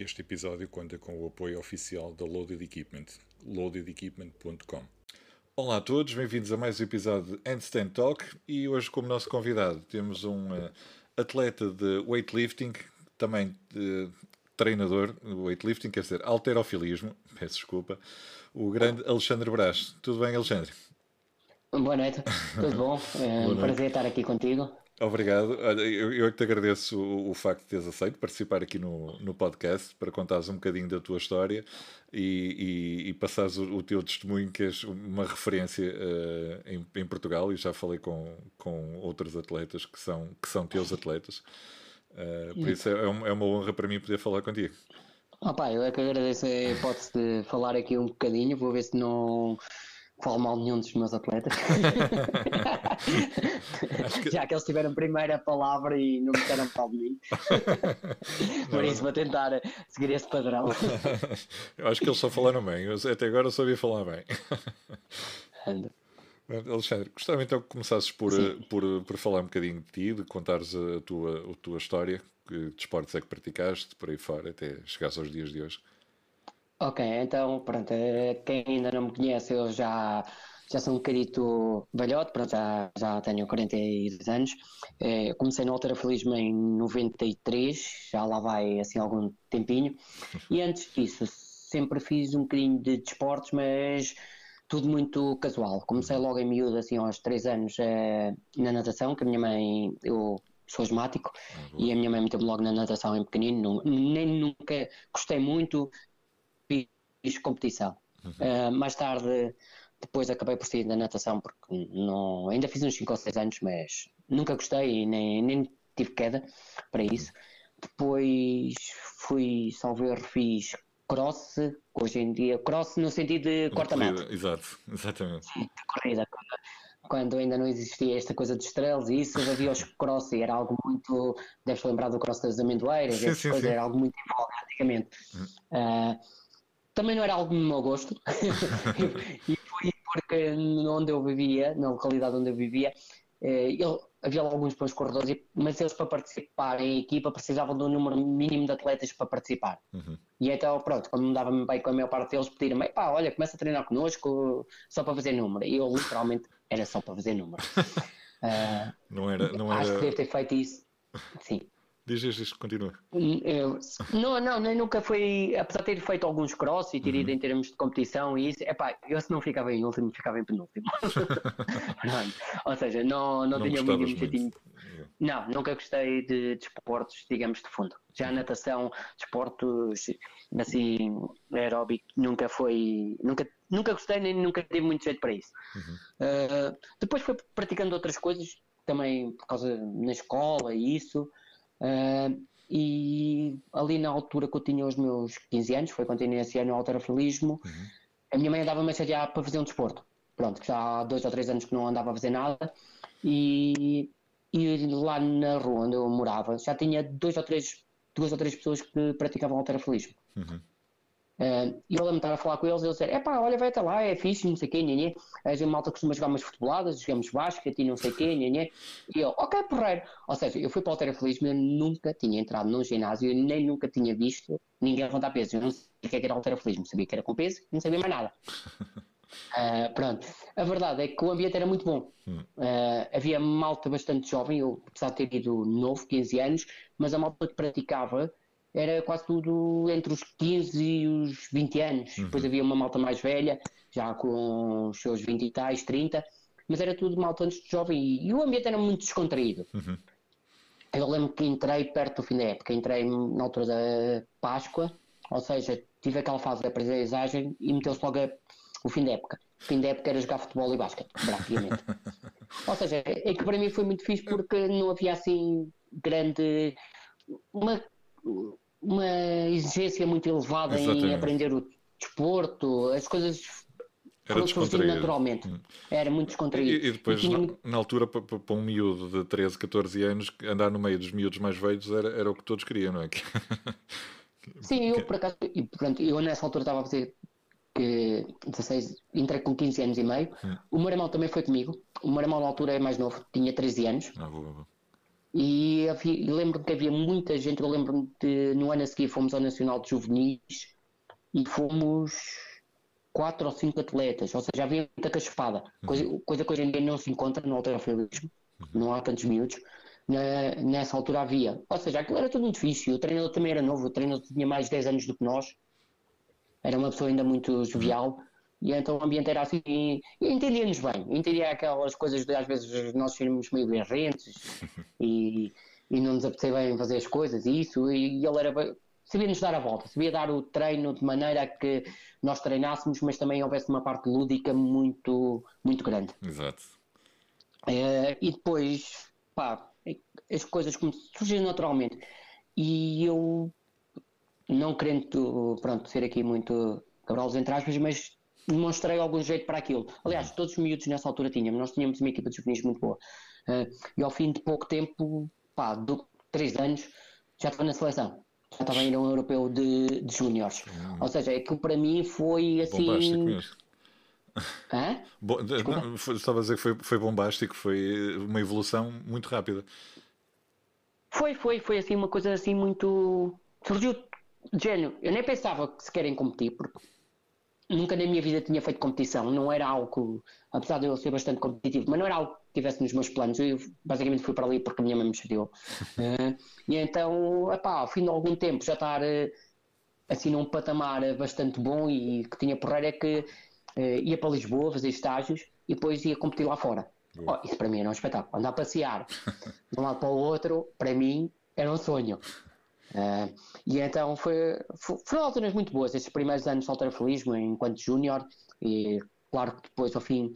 Este episódio conta com o apoio oficial da Loaded Equipment, loadedequipment.com. Olá a todos, bem-vindos a mais um episódio de Handstand Talk e hoje como nosso convidado temos um uh, atleta de weightlifting, também de treinador de weightlifting, quer dizer, alterofilismo, peço desculpa, o grande Alexandre Brás. Tudo bem, Alexandre? Boa noite, tudo bom? É um prazer estar aqui contigo. Obrigado. Olha, eu, eu é que te agradeço o, o, facto de teres aceito participar aqui no, no podcast para contares um bocadinho da tua história e, e, e passares o, o, teu testemunho, que és uma referência uh, em, em, Portugal, e já falei com, com outros atletas que são, que são teus atletas. Uh, por isso é, é, uma honra para mim poder falar contigo. Opa, eu é que agradeço a hipótese de falar aqui um bocadinho, vou ver se não falo mal nenhum dos meus atletas. que... Já que eles tiveram primeira palavra e não me deram mal de mim. Por isso vou tentar seguir esse padrão. Eu acho que eles só falaram bem. Eu até agora só falar bem. Alexandre, gostava então que começasses por, por, por falar um bocadinho de ti, de contares a tua, a tua história, que desportos é que praticaste, por aí fora, até chegares aos dias de hoje. Ok, então, pronto, eh, quem ainda não me conhece, eu já, já sou um bocadito velhote, pronto, já, já tenho 42 anos. É, comecei no alterofilismo em 93, já lá vai assim algum tempinho. E antes disso, sempre fiz um bocadinho de desportos, mas tudo muito casual. Comecei logo em miúdo, assim, aos 3 anos, é, na natação, que a minha mãe, eu sou asmático, uhum. e a minha mãe meteu-me logo na natação em pequenino, nem nunca gostei muito, fiz competição. Uhum. Uh, mais tarde, depois acabei por sair da natação, porque não, ainda fiz uns 5 ou 6 anos, mas nunca gostei e nem, nem tive queda para isso. Depois fui, salver, fiz cross, hoje em dia, cross no sentido de corta-mato. Exato, exatamente. Sim, corrida, quando, ainda não existia esta coisa de estrelas e isso, havia os cross e era algo muito, deves lembrar do cross das amendoeiras, sim, sim, coisa, sim. era algo muito em voga antigamente. Uh, também não era algo do meu gosto. e foi porque onde eu vivia, na localidade onde eu vivia, eh, havia alguns bons corredores, mas eles para participar em equipa precisavam de um número mínimo de atletas para participar. Uhum. E então, pronto, quando me dava bem com a maior parte deles, pediram-me, pá, olha, começa a treinar connosco só para fazer número. E eu literalmente era só para fazer número. Uh, não era, não acho era... que devo ter feito isso. Sim. Diz isto, continua. Eu, não, não, nem nunca foi. Apesar de ter feito alguns cross e ter ido uhum. em termos de competição e isso, epá, eu se não ficava em último, ficava em penúltimo. Ou seja, não, não, não tinha o mínimo jeitinho. Não, nunca gostei de desportos, de digamos, de fundo. Já natação, desportos assim, aeróbico, nunca foi. Nunca, nunca gostei nem nunca tive muito jeito para isso. Uhum. Uh, depois fui praticando outras coisas, também por causa na escola e isso. Uh, e ali na altura que eu tinha os meus 15 anos, foi quando iniciei no alterofilismo, uhum. a minha mãe andava-me a chatear para fazer um desporto. Pronto, que já há dois ou três anos que não andava a fazer nada. E, e lá na rua onde eu morava já tinha dois ou três, duas ou três pessoas que praticavam alterofilismo. Uhum. Uh, e eu lembro estar a falar com eles e eles disseram: é pá, olha, vai até lá, é fixe, não sei o quê, nhenhê. A gente malta costuma jogar umas futeboladas, jogamos basquete e não sei o quê, nhenhê. E eu, ok, porreiro. Ou seja, eu fui para o alterofilismo, eu nunca tinha entrado num ginásio, eu nem nunca tinha visto ninguém levantar peso. Eu não sabia o que era alterofilismo, sabia que era com peso, não sabia mais nada. Uh, pronto, a verdade é que o ambiente era muito bom. Uh, havia malta bastante jovem, eu apesar de ter ido novo, 15 anos, mas a malta que praticava era quase tudo entre os 15 e os 20 anos. Uhum. Depois havia uma malta mais velha, já com os seus 20 e tais, 30, mas era tudo malta antes de jovem e, e, o ambiente era muito descontraído. Uhum. Eu lembro que entrei perto do fim da época, entrei na altura da Páscoa, ou seja, tive aquela fase da aprendizagem e meteu-se logo a, o fim da época. O fim da época era jogar futebol e basquete, praticamente. ou seja, é que para mim foi muito fixe porque não havia assim grande. Uma, uma exigência muito elevada Exatamente. em aprender o desporto, as coisas era foram naturalmente. Hum. Era muito descontraído. E, e depois, tinha... na, na, altura, para, para, um miúdo de 13, 14 anos, andar no meio dos miúdos mais velhos era, era o que todos queriam, não é? Sim, eu por acaso, e, portanto, eu nessa altura estava a fazer que 16, entrei com 15 anos e meio. Hum. O meu irmão também foi comigo. O meu irmão na altura é mais novo, tinha 13 anos. Ah, boa, boa. E lembro-me que havia muita gente, eu lembro-me de no ano a seguir fomos ao Nacional de Juvenis e fomos quatro ou cinco atletas, ou seja, havia muita caspada, coisa, uhum. coisa que hoje em dia não se encontra no alterofilismo, uhum. não há tantos miúdos. Na, nessa altura havia, ou seja, aquilo era tudo muito difícil. O treinador também era novo, o treinador tinha mais de 10 anos do que nós, era uma pessoa ainda muito jovial. E então o ambiente era assim, e entendia-nos bem, entendia aquelas coisas de às vezes nós sermos meio berrentes e, e não nos apetecia bem fazer as coisas e isso, e ele era sabia-nos dar a volta, sabia dar o treino de maneira que nós treinássemos, mas também houvesse uma parte lúdica muito, muito grande. Exato. É, e depois, pá, as coisas surgiram naturalmente. E eu, não querendo, pronto, ser aqui muito cabral entre aspas, mas demonstrei algum jeito para aquilo. Aliás, todos os miúdos nessa altura tínhamos, nós tínhamos uma equipa de juvenis muito boa. Uh, e ao fim de pouco tempo, pá, de três anos, já estava na seleção. Já estava ainda um europeu de, de júniores. Hum. Ou seja, aquilo para mim foi assim. Bombástico Hã? Bom, não, foi, estava a dizer que foi, foi bombástico, foi uma evolução muito rápida. Foi, foi, foi assim uma coisa assim muito. Surgiu de gênio. Eu nem pensava que se querem competir, porque nunca na minha vida tinha feito competição, não era algo, apesar de eu ser bastante competitivo, mas não era algo que tivesse nos meus planos. Eu basicamente fui para ali porque a minha mãe me chateou. uh, e então, epá, ao fim de algum tempo já estar uh, assim num patamar bastante bom e que tinha porreiro é que uh, ia para Lisboa fazer estágios e depois ia competir lá fora. Oh, isso para mim era um espetáculo. Andar a passear de um lado para o outro, para mim, era um sonho. Uh, e então foi, foi, foram alturas muito boas, esses primeiros anos de alterofilismo enquanto júnior, e claro que depois ao fim,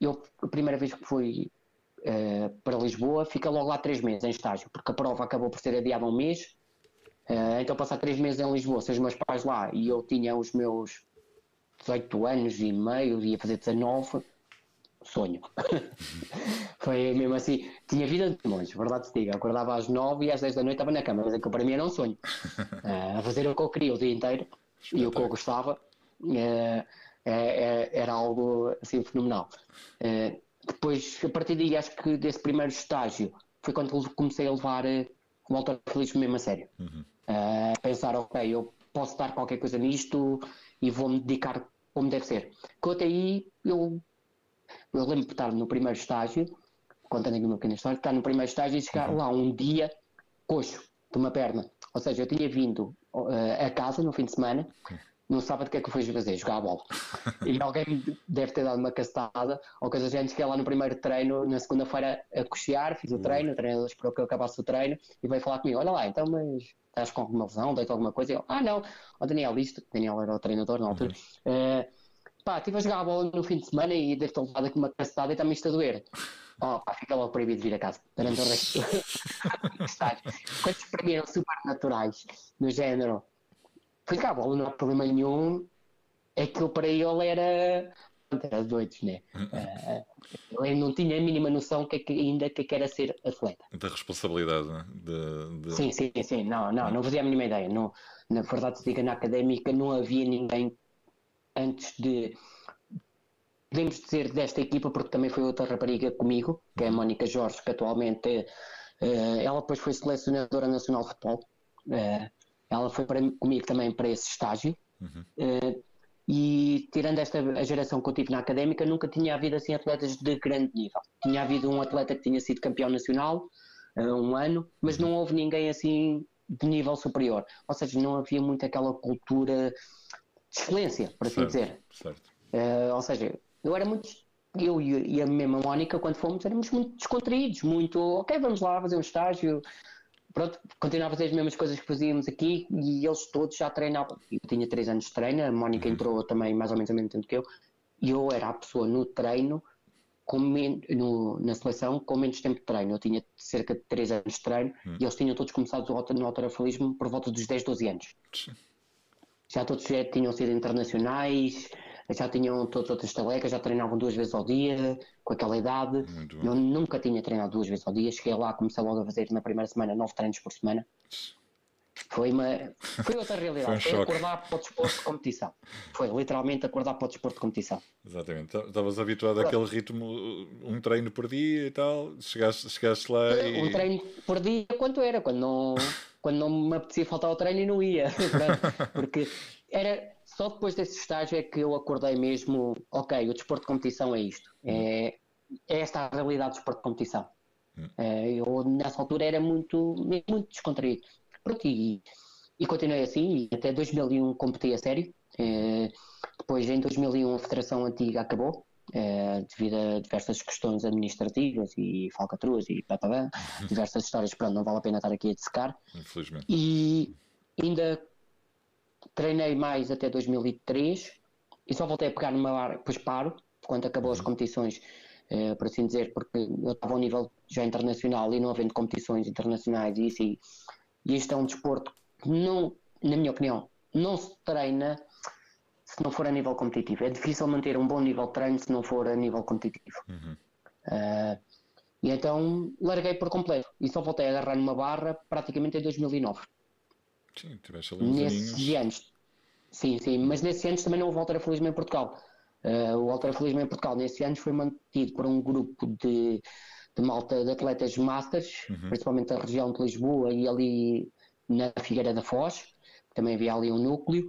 eu a primeira vez que fui uh, para Lisboa, fica logo lá três meses em estágio, porque a prova acabou por ser adiada um mês, uh, então passar três meses em Lisboa, os meus pais lá, e eu tinha os meus 18 anos e meio, ia fazer 19, sonho. Foi mesmo assim, tinha vida de longe, verdade se diga. Acordava às nove e às dez da noite estava na cama, mas aquilo para mim era um sonho. Uh, a fazer o que eu queria o dia inteiro e o que eu gostava uh, era algo assim fenomenal. Uh, depois, a partir daí, acho que desse primeiro estágio foi quando comecei a levar o autofilismo mesmo a sério. Uhum. pensar, ok, eu posso dar qualquer coisa nisto e vou-me dedicar como deve ser. Que até aí eu eu lembro de estar no primeiro estágio, contando aqui uma pequena história, estar no primeiro estágio e chegar uhum. lá um dia coxo de uma perna. Ou seja, eu tinha vindo uh, a casa no fim de semana, no sábado o que é que eu fui fazer? Jogar a bola. E alguém me deve ter dado uma castada, ou coisa assim, que lá no primeiro treino, na segunda-feira, a cochear, fiz o uhum. treino, o treinador esperou que eu acabasse o treino e veio falar comigo: Olha lá, então, mas estás com alguma lesão, deito alguma coisa? E eu, ah, não, o Daniel, isto, Daniel era o treinador na altura. Uhum. Uh, pá, estive a jogar a bola no fim de semana e deve ter levado aqui uma cacetada e está-me isto a doer. Oh, pá, fica logo proibido de vir a casa durante o resto do. Quantos para mim eram super naturais, no género, fui jogar a bola, não há problema nenhum, aquilo para ele era. Era doidos, né? Uh, ele não tinha a mínima noção que, que ainda que era ser atleta. Da responsabilidade, né? De, de... Sim, sim, sim. Não, não, não fazia a mínima ideia. Não, na verdade, se diga na académica, não havia ninguém antes de. Podemos dizer desta equipa, porque também foi outra rapariga comigo, que é a. Mónica Jorge, que atualmente. Uh, ela depois foi selecionadora nacional de futebol. Uh, ela foi para, comigo também para esse estágio. Uhum. Uh, e tirando esta a geração que eu tive na académica, nunca tinha havido assim atletas de grande nível. Tinha havido um atleta que tinha sido campeão nacional um ano, mas não houve ninguém assim de nível superior. Ou seja, não havia muito aquela cultura de excelência, por assim dizer. Uh, ou seja, eu era muito. Eu e a mesma Mónica, quando fomos, éramos muito descontraídos, muito. Ok, vamos lá fazer um estágio. Pronto, continuava a fazer as mesmas coisas que fazíamos aqui e eles todos já treinavam. Eu tinha 3 anos de treino, a Mónica uhum. entrou também mais ou menos ao mesmo tempo que eu, e eu era a pessoa no treino com no, na seleção com menos tempo de treino. Eu tinha cerca de 3 anos de treino uhum. e eles tinham todos começado no autorafilismo por volta dos 10, 12 anos. Sim já todos já tinham sido internacionais, já tinham todos outras talecas, já treinavam duas vezes ao dia, com aquela idade. Eu nunca tinha treinado duas vezes ao dia, cheguei lá, comecei logo a fazer na primeira semana nove treinos por semana. Foi, uma, foi outra realidade. Foi um foi acordar para o desporto de competição. Foi literalmente acordar para o desporto de competição. Exatamente. Estavas habituado àquele ritmo, um treino por dia e tal. Chegaste, chegaste lá e. Um treino por dia, quanto era? Quando não, quando não me apetecia faltar ao treino e não ia. Porque era só depois desse estágio é que eu acordei mesmo, ok, o desporto de competição é isto. É, é esta a realidade do desporto de competição. É, eu nessa altura era muito, muito descontraído. Pronto, e, e continuei assim, e até 2001 competi a sério. É, depois, em 2001, a Federação Antiga acabou, é, devido a diversas questões administrativas e falcatruas e pá, pá, pá, diversas histórias. Pronto, não vale a pena estar aqui a dissecar. Infelizmente. E ainda treinei mais até 2003 e só voltei a pegar numa área, depois paro, quando acabou as competições, eh, por assim dizer, porque eu estava a um nível já internacional e não havendo competições internacionais e isso, e, e isto é um desporto que não, na minha opinião, não se treina se não for a nível competitivo. É difícil manter um bom nível de treino se não for a nível competitivo. Eh, e então larguei por completo e só voltei a agarrar numa barra praticamente em 2009. Sim, tiveste ali uns Nesses aninhos. anos, sim, sim, mas nesses anos também não houve alterafalismo em Portugal. Uh, o alterafalismo em Portugal nesses anos foi mantido por um grupo de, de malta de atletas masters, principalmente da região de Lisboa e ali na Figueira da Foz, também havia ali um núcleo,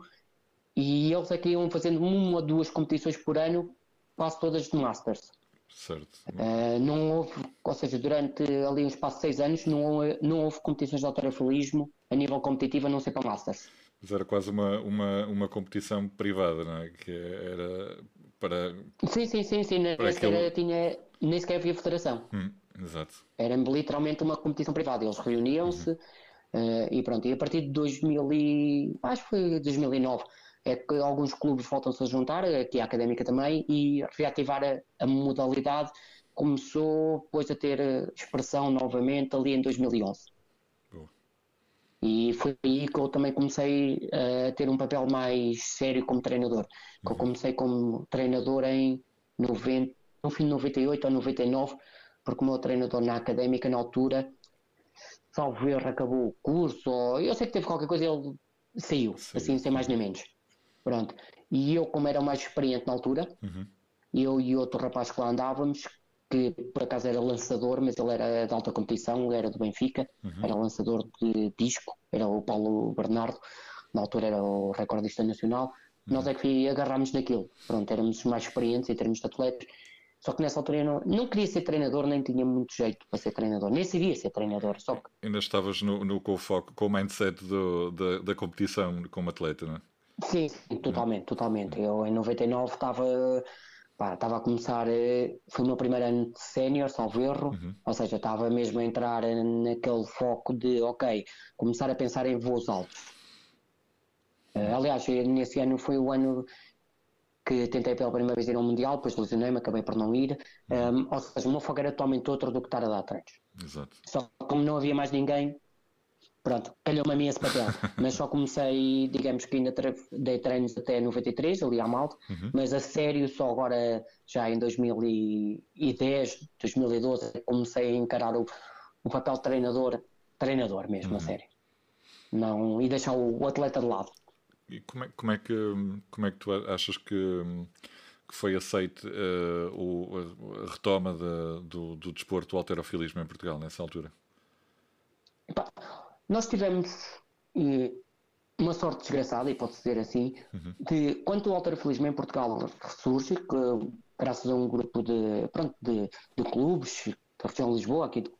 e eles aqui iam fazendo uma ou duas competições por ano, quase todas de masters. Certo. Uh, não houve, ou seja, durante ali um espaço de seis anos, não, houve- não houve competições de alterafalismo a nível competitivo, a não ser para masters. Mas era quase uma, uma, uma competição privada, não é? Que era para. Sim, sim, sim, sim. Nem, sequer, aquele- tinha, nem sequer havia federação. Hum, exato. Era literalmente uma competição privada. Eles reuniam-se eh, e pronto. E a partir de 2000 e, acho que foi 2009 é que alguns clubes voltam-se a juntar, aqui a Académica também, e reativar a, a modalidade começou depois a ter eh, expressão novamente ali em 2011. Boa. E foi aí que eu também comecei a ter um papel mais sério como treinador. Que eu comecei como treinador em 90, no fim de 98 ou 99, porque o meu treinador na académica, na altura, salvo erro, acabou o curso, ou eu sei que teve qualquer coisa, ele saiu, Saiu. assim, sem mais nem menos. Pronto. E eu, como era o mais experiente na altura, eu e outro rapaz que lá andávamos, que por acaso era lançador, mas ele era de alta competição, era do Benfica, era lançador de disco, era o Paulo Bernardo, na altura era o recordista nacional. Nós é que agarrámos naquilo. Pronto, éramos os mais experientes em termos de atletas. Só que nessa altura eu não, não queria ser treinador, nem tinha muito jeito para ser treinador, nem sabia ser treinador. Só que Ainda estavas no, no, com o foco, com o mindset do, da, da competição como atleta, não é? Sim, sim, totalmente, totalmente. Eu em 99 estava pá, estava a começar, eh, foi o meu primeiro ano de sénior, salvo erro, ou seja, estava mesmo a entrar eh, naquele foco de, ok, começar a pensar em voos altos. Eh, aliás, nesse ano foi o ano que tentei pela primeira vez ir ao Mundial, depois lesionei-me, acabei por não ir. Um, ou seja, o meu foco era totalmente outro do que estar a dar treinos. Exato. Só que como não havia mais ninguém, pronto, calhou-me a mim esse papel. mas só comecei, digamos que ainda dei treinos até 93, ali à Malta, mas a sério só agora, já em 2010, 2012, é que comecei a encarar o, o papel de treinador, treinador mesmo, a sério. Não, e deixar o, o atleta de lado. E como é, como é que, como é que tu achas que, que foi aceite eh, o, a- retoma da- do, do desporto do alterofilismo em Portugal nessa altura? Nós tivemos eh, uma sorte desgraçada, e pode-se dizer assim, de quando o alterofilismo em Portugal ressurge, que, graças a um grupo de, pronto, de, de clubes da região de Lisboa, aqui de,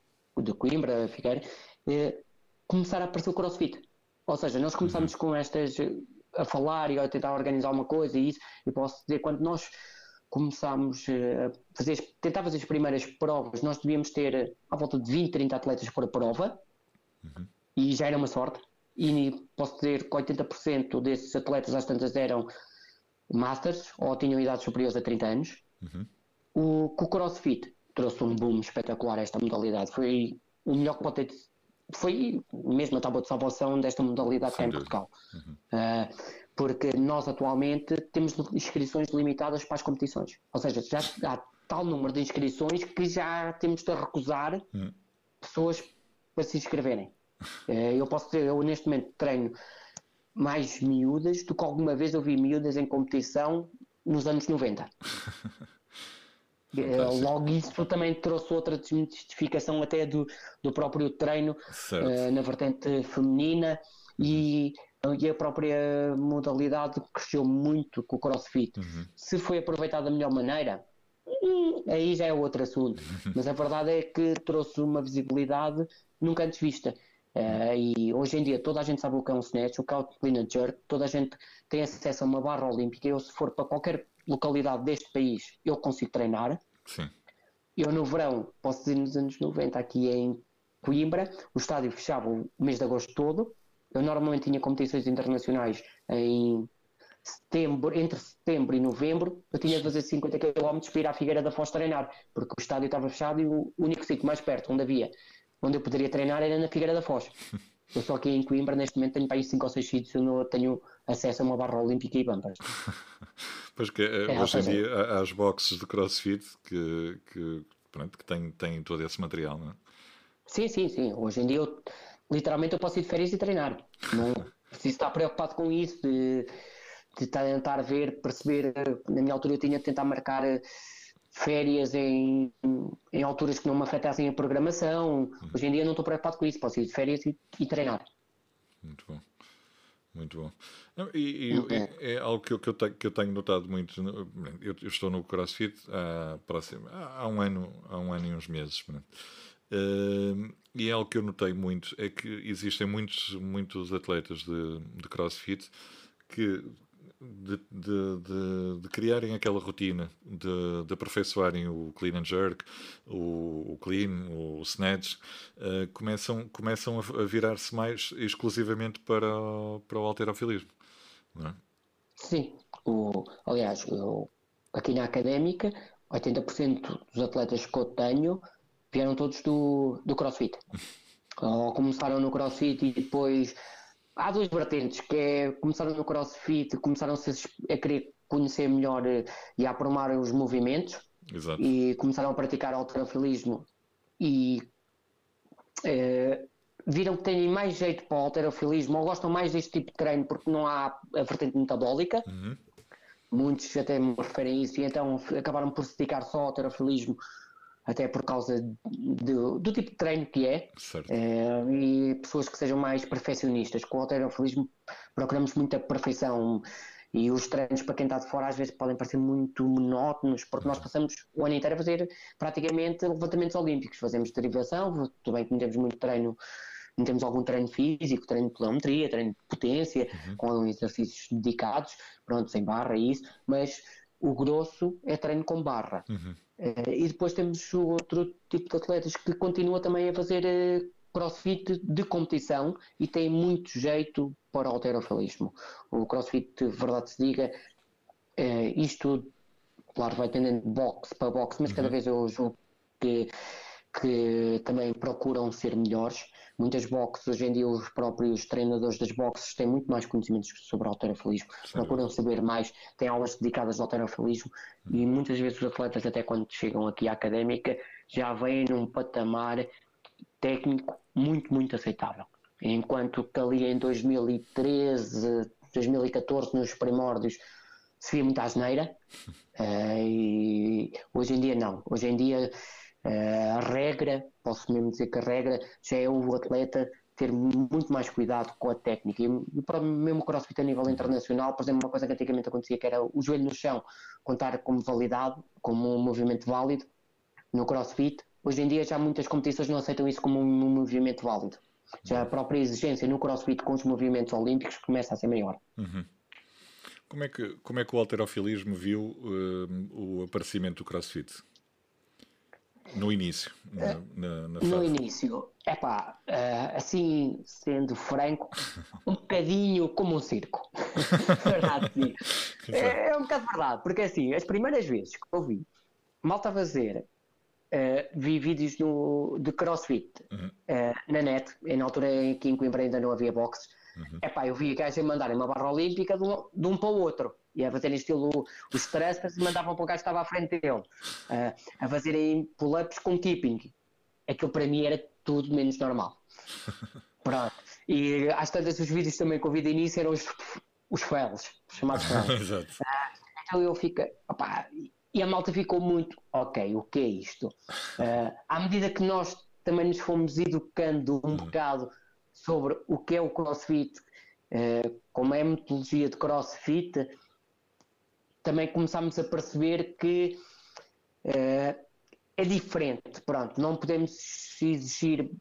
de Coimbra, Figueira, eh, começar a aparecer o crossfit. Ou seja, nós começamos com estas eh, a falar e a tentar organizar uma coisa e isso, e posso dizer, quando nós começámos eh, a fazer, tentar fazer as primeiras provas, nós devíamos ter à volta de 20, 30 atletas por prova, e já era uma sorte. E posso dizer que 80% desses atletas às tantas eram masters ou tinham idades superiores a 30 anos. O, que o CrossFit trouxe um boom espetacular a esta modalidade. Foi o melhor que pode ter. Foi mesmo a tábua de salvação desta modalidade cá em. Portugal. Ah, porque nós atualmente temos inscrições limitadas para as competições. Ou seja, já há tal número de inscrições que já temos de recusar pessoas para se inscreverem. Eh, eu posso dizer, eu neste momento treino mais miúdas do que alguma vez eu vi miúdas em competição nos anos 90. Eh, logo isso também trouxe outra desmistificação até do, do próprio treino uh, na vertente feminina e, e, a própria modalidade cresceu muito com o crossfit. Uhum. Se foi aproveitado da melhor maneira, hum, aí já é outro assunto. Mas a verdade é que trouxe uma visibilidade nunca antes vista. Uh, e hoje em dia toda a gente sabe o que é um snatch, o que é o clean and jerk, toda a gente tem acesso a uma barra olímpica. Eu, se for para qualquer localidade deste país, eu consigo treinar. Sim. Eu no verão, posso dizer nos anos 90, aqui em Coimbra, o estádio fechava o mês de agosto todo. Eu normalmente tinha competições internacionais em setembro, entre setembro e novembro. Eu tinha de fazer 50 km para ir à Figueira da Foz treinar, porque o estádio estava fechado e o único sítio mais perto onde havia onde eu poderia treinar era na Figueira da Foz. Eu só aqui em Coimbra, neste momento, tenho para aí 5 ou 6 sítios onde eu tenho acesso a uma barra olímpica e bumpers. pois que eh, é, hoje em dia há as boxes de crossfit que, que, pronto, que têm, têm todo esse material, não é? Sim, sim, sim. Hoje em dia, eu, literalmente, eu posso ir de férias e treinar. Não preciso estar preocupado com isso, de, de tentar ver, perceber. Na minha altura, eu tinha de tentar marcar férias em, em alturas que não me afetassem a programação. Uhum. Hoje em dia não estou preocupado com isso, posso ir de férias e, e treinar. Muito bom. Muito bom. e, e é. é algo que eu, que, eu tenho, que eu tenho notado muito. Eu, eu estou no CrossFit há, próximo, há, um ano, há um ano e uns meses. Uh, e é algo que eu notei muito é que existem muitos, muitos atletas de, de CrossFit que de, de, de, de, criarem aquela rotina, de, de aperfeiçoarem o clean and jerk, o, o clean, o snatch, uh, começam, começam a, virar-se mais exclusivamente para, para o alterofilismo. É? Sim, o, aliás, eu, aqui na académica, 80% dos atletas que eu tenho vieram todos do, do crossfit. Ou começaram no crossfit e depois há duas vertentes, que é começaram no crossfit, começaram-se a querer conhecer melhor eh, e a aprumar os movimentos Exato. e começaram a praticar alterofilismo e é, viram que têm mais jeito para o alterofilismo ou gostam mais deste tipo de treino porque não há a vertente metabólica. Uhum. Muitos até me referem a isso e então acabaram por se dedicar só ao alterofilismo até por causa do, do tipo de treino que é, é, e pessoas que sejam mais perfeccionistas. Com o alterofilismo procuramos muita perfeição. E os treinos para quem está de fora às vezes podem parecer muito monótonos, porque nós passamos o ano inteiro a fazer praticamente levantamentos olímpicos, fazemos derivação, também que temos muito treino não temos algum treino físico, treino de telemetria, treino de potência, uhum. com exercícios dedicados, pronto, sem barra e isso, mas o grosso é treino com barra. Uhum. Uh, e depois temos o outro tipo de atletas que continua também a fazer uh, crossfit de competição e tem muito jeito para o alterofilismo. O crossfit, verdade se diga, uh, isto, claro, vai tendendo de boxe para boxe, mas uhum. cada vez eu julgo que, que também procuram ser melhores muitas boxes, hoje em dia os próprios treinadores das boxes têm muito mais conhecimentos sobre alterofilismo, procuram saber mais, têm aulas dedicadas ao alterofilismo hum. e muitas vezes os atletas até quando chegam aqui à académica já vêm num patamar técnico muito, muito aceitável. Enquanto que ali em 2013, 2014, nos primórdios, se via muita asneira, uh, e hoje em dia não. Hoje em dia a regra posso mesmo dizer que a regra já é o atleta ter muito mais cuidado com a técnica. E, e mesmo o crossfit a nível internacional, por exemplo, uma coisa que antigamente acontecia que era o joelho no chão contar como validado, como um movimento válido no crossfit. Hoje em dia já muitas competições não aceitam isso como um movimento válido. Já a própria exigência no crossfit com os movimentos olímpicos começa a ser maior. Uhum. Como, é que, como é que o alterofilismo viu uh, o aparecimento do crossfit? No início, na, na, na No início, é pá, uh, assim, sendo franco, um bocadinho como um circo. verdade, sim. É, é, um bocado verdade, porque assim, as primeiras vezes que eu vi malta fazer, uh, vi vídeos no, de crossfit uhum. uh, na net, e na altura em que em Coimbra ainda não havia boxes. Uhum. É pá, eu vi a mandarem uma barra olímpica de um, de um para o outro e a fazerem estilo os thrusters e mandavam para o gajo que estava à frente dele, uh, a fazerem pull-ups com keeping. Aquilo para mim era tudo menos normal. Pronto. E às tantas os vídeos também que eu vi de início eram os, os fails, chamados fails. Ah, então eu fico, opá, e a malta ficou muito, ok, o que é isto? Uh, à medida que nós também nos fomos educando um uhum. bocado sobre o que é o CrossFit, uh, como é a metodologia de CrossFit, também começámos a perceber que uh, é diferente. Pronto, não podemos exigir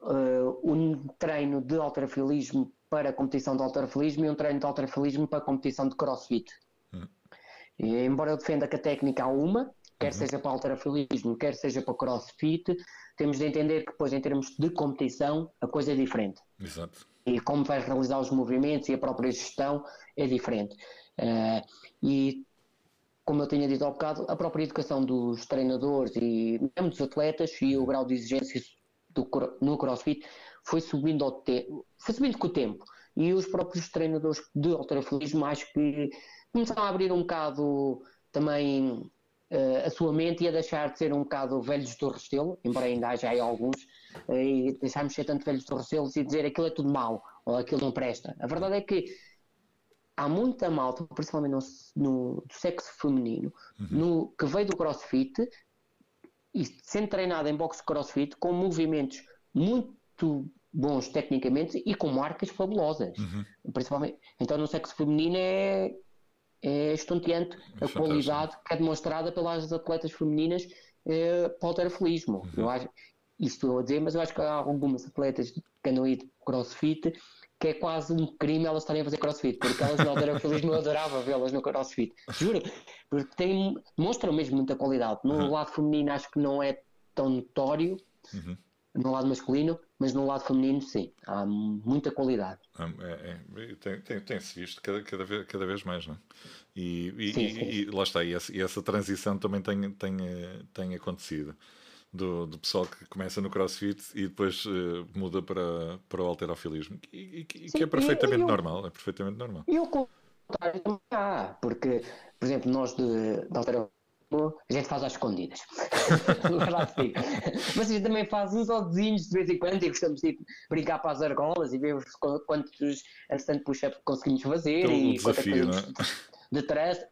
uh, um treino de alterofilismo para a competição de alterofilismo e um treino de alterofilismo para a competição de crossfit. Uhum. E, embora eu defenda que a técnica há uma, quer uhum. seja para alterofilismo, quer seja para crossfit, temos de entender que depois em termos de competição a coisa é diferente. Exato. E como vais realizar os movimentos e a própria gestão é diferente. Uh, e como eu tinha dito há bocado, a própria educação dos treinadores e mesmo dos atletas e o grau de exigência do, no CrossFit foi subindo, ao te, foi subindo com o tempo. E os próprios treinadores de alterofilismo acho que começaram a abrir um bocado também uh, a sua mente e a deixar de ser um bocado velhos do Restelo, embora ainda haja aí alguns, uh, e deixarmos de ser tanto velhos do Restelo e dizer aquilo é tudo mau ou aquilo não presta. A verdade é que há muita malta, principalmente no, no sexo feminino, uhum. no, que veio do crossfit e sendo treinada em boxe crossfit com movimentos muito bons tecnicamente e com marcas fabulosas. Uhum. Principalmente, então no sexo feminino é, é estonteante é a qualidade que é demonstrada pelas atletas femininas é, para o alterofilismo. Uhum. Eu acho, isto estou a dizer, mas eu acho que há algumas atletas que andam aí de crossfit que é quase um crime elas estarem a fazer crossfit, porque elas no alterofilismo eu adorava vê-las no crossfit, juro, porque tem, mostram mesmo muita qualidade. No uhum. lado feminino acho que não é tão notório, uhum. no lado masculino, mas no lado feminino sim, há muita qualidade. É, é, tem, tem, tem-se visto cada, cada, vez, cada vez mais, não é? E, e, sim, sim. e, lá está, e essa, essa transição também tem, tem, tem acontecido do, do pessoal que começa no crossfit e depois uh, muda para, para o alterofilismo. E, e, Sim, que é perfeitamente eu, normal. É perfeitamente normal. E o contrário também há, porque, por exemplo, nós de, de alterofilismo a gente faz às escondidas. Mas a gente também faz uns odzinhos de vez em quando e gostamos de brincar para as argolas e ver quantos handstand push-up conseguimos fazer então, e desafio, quantas é? de trust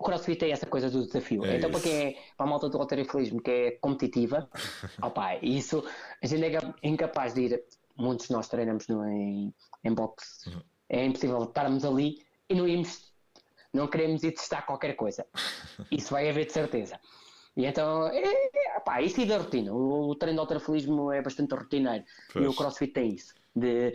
o crossfit tem essa coisa do desafio. É então, isso. para quem é, para a malta do alterofilismo que é competitiva, opa, isso a gente é incapaz de ir. Muitos de nós treinamos no, em, em boxe. Uhum. É impossível estarmos ali e não irmos, não queremos ir testar qualquer coisa. Isso vai haver de certeza. E então, é, é, opa, isso é da rotina. O, o treino de alterofilismo é bastante rotineiro. Pois. E o crossfit tem isso. De,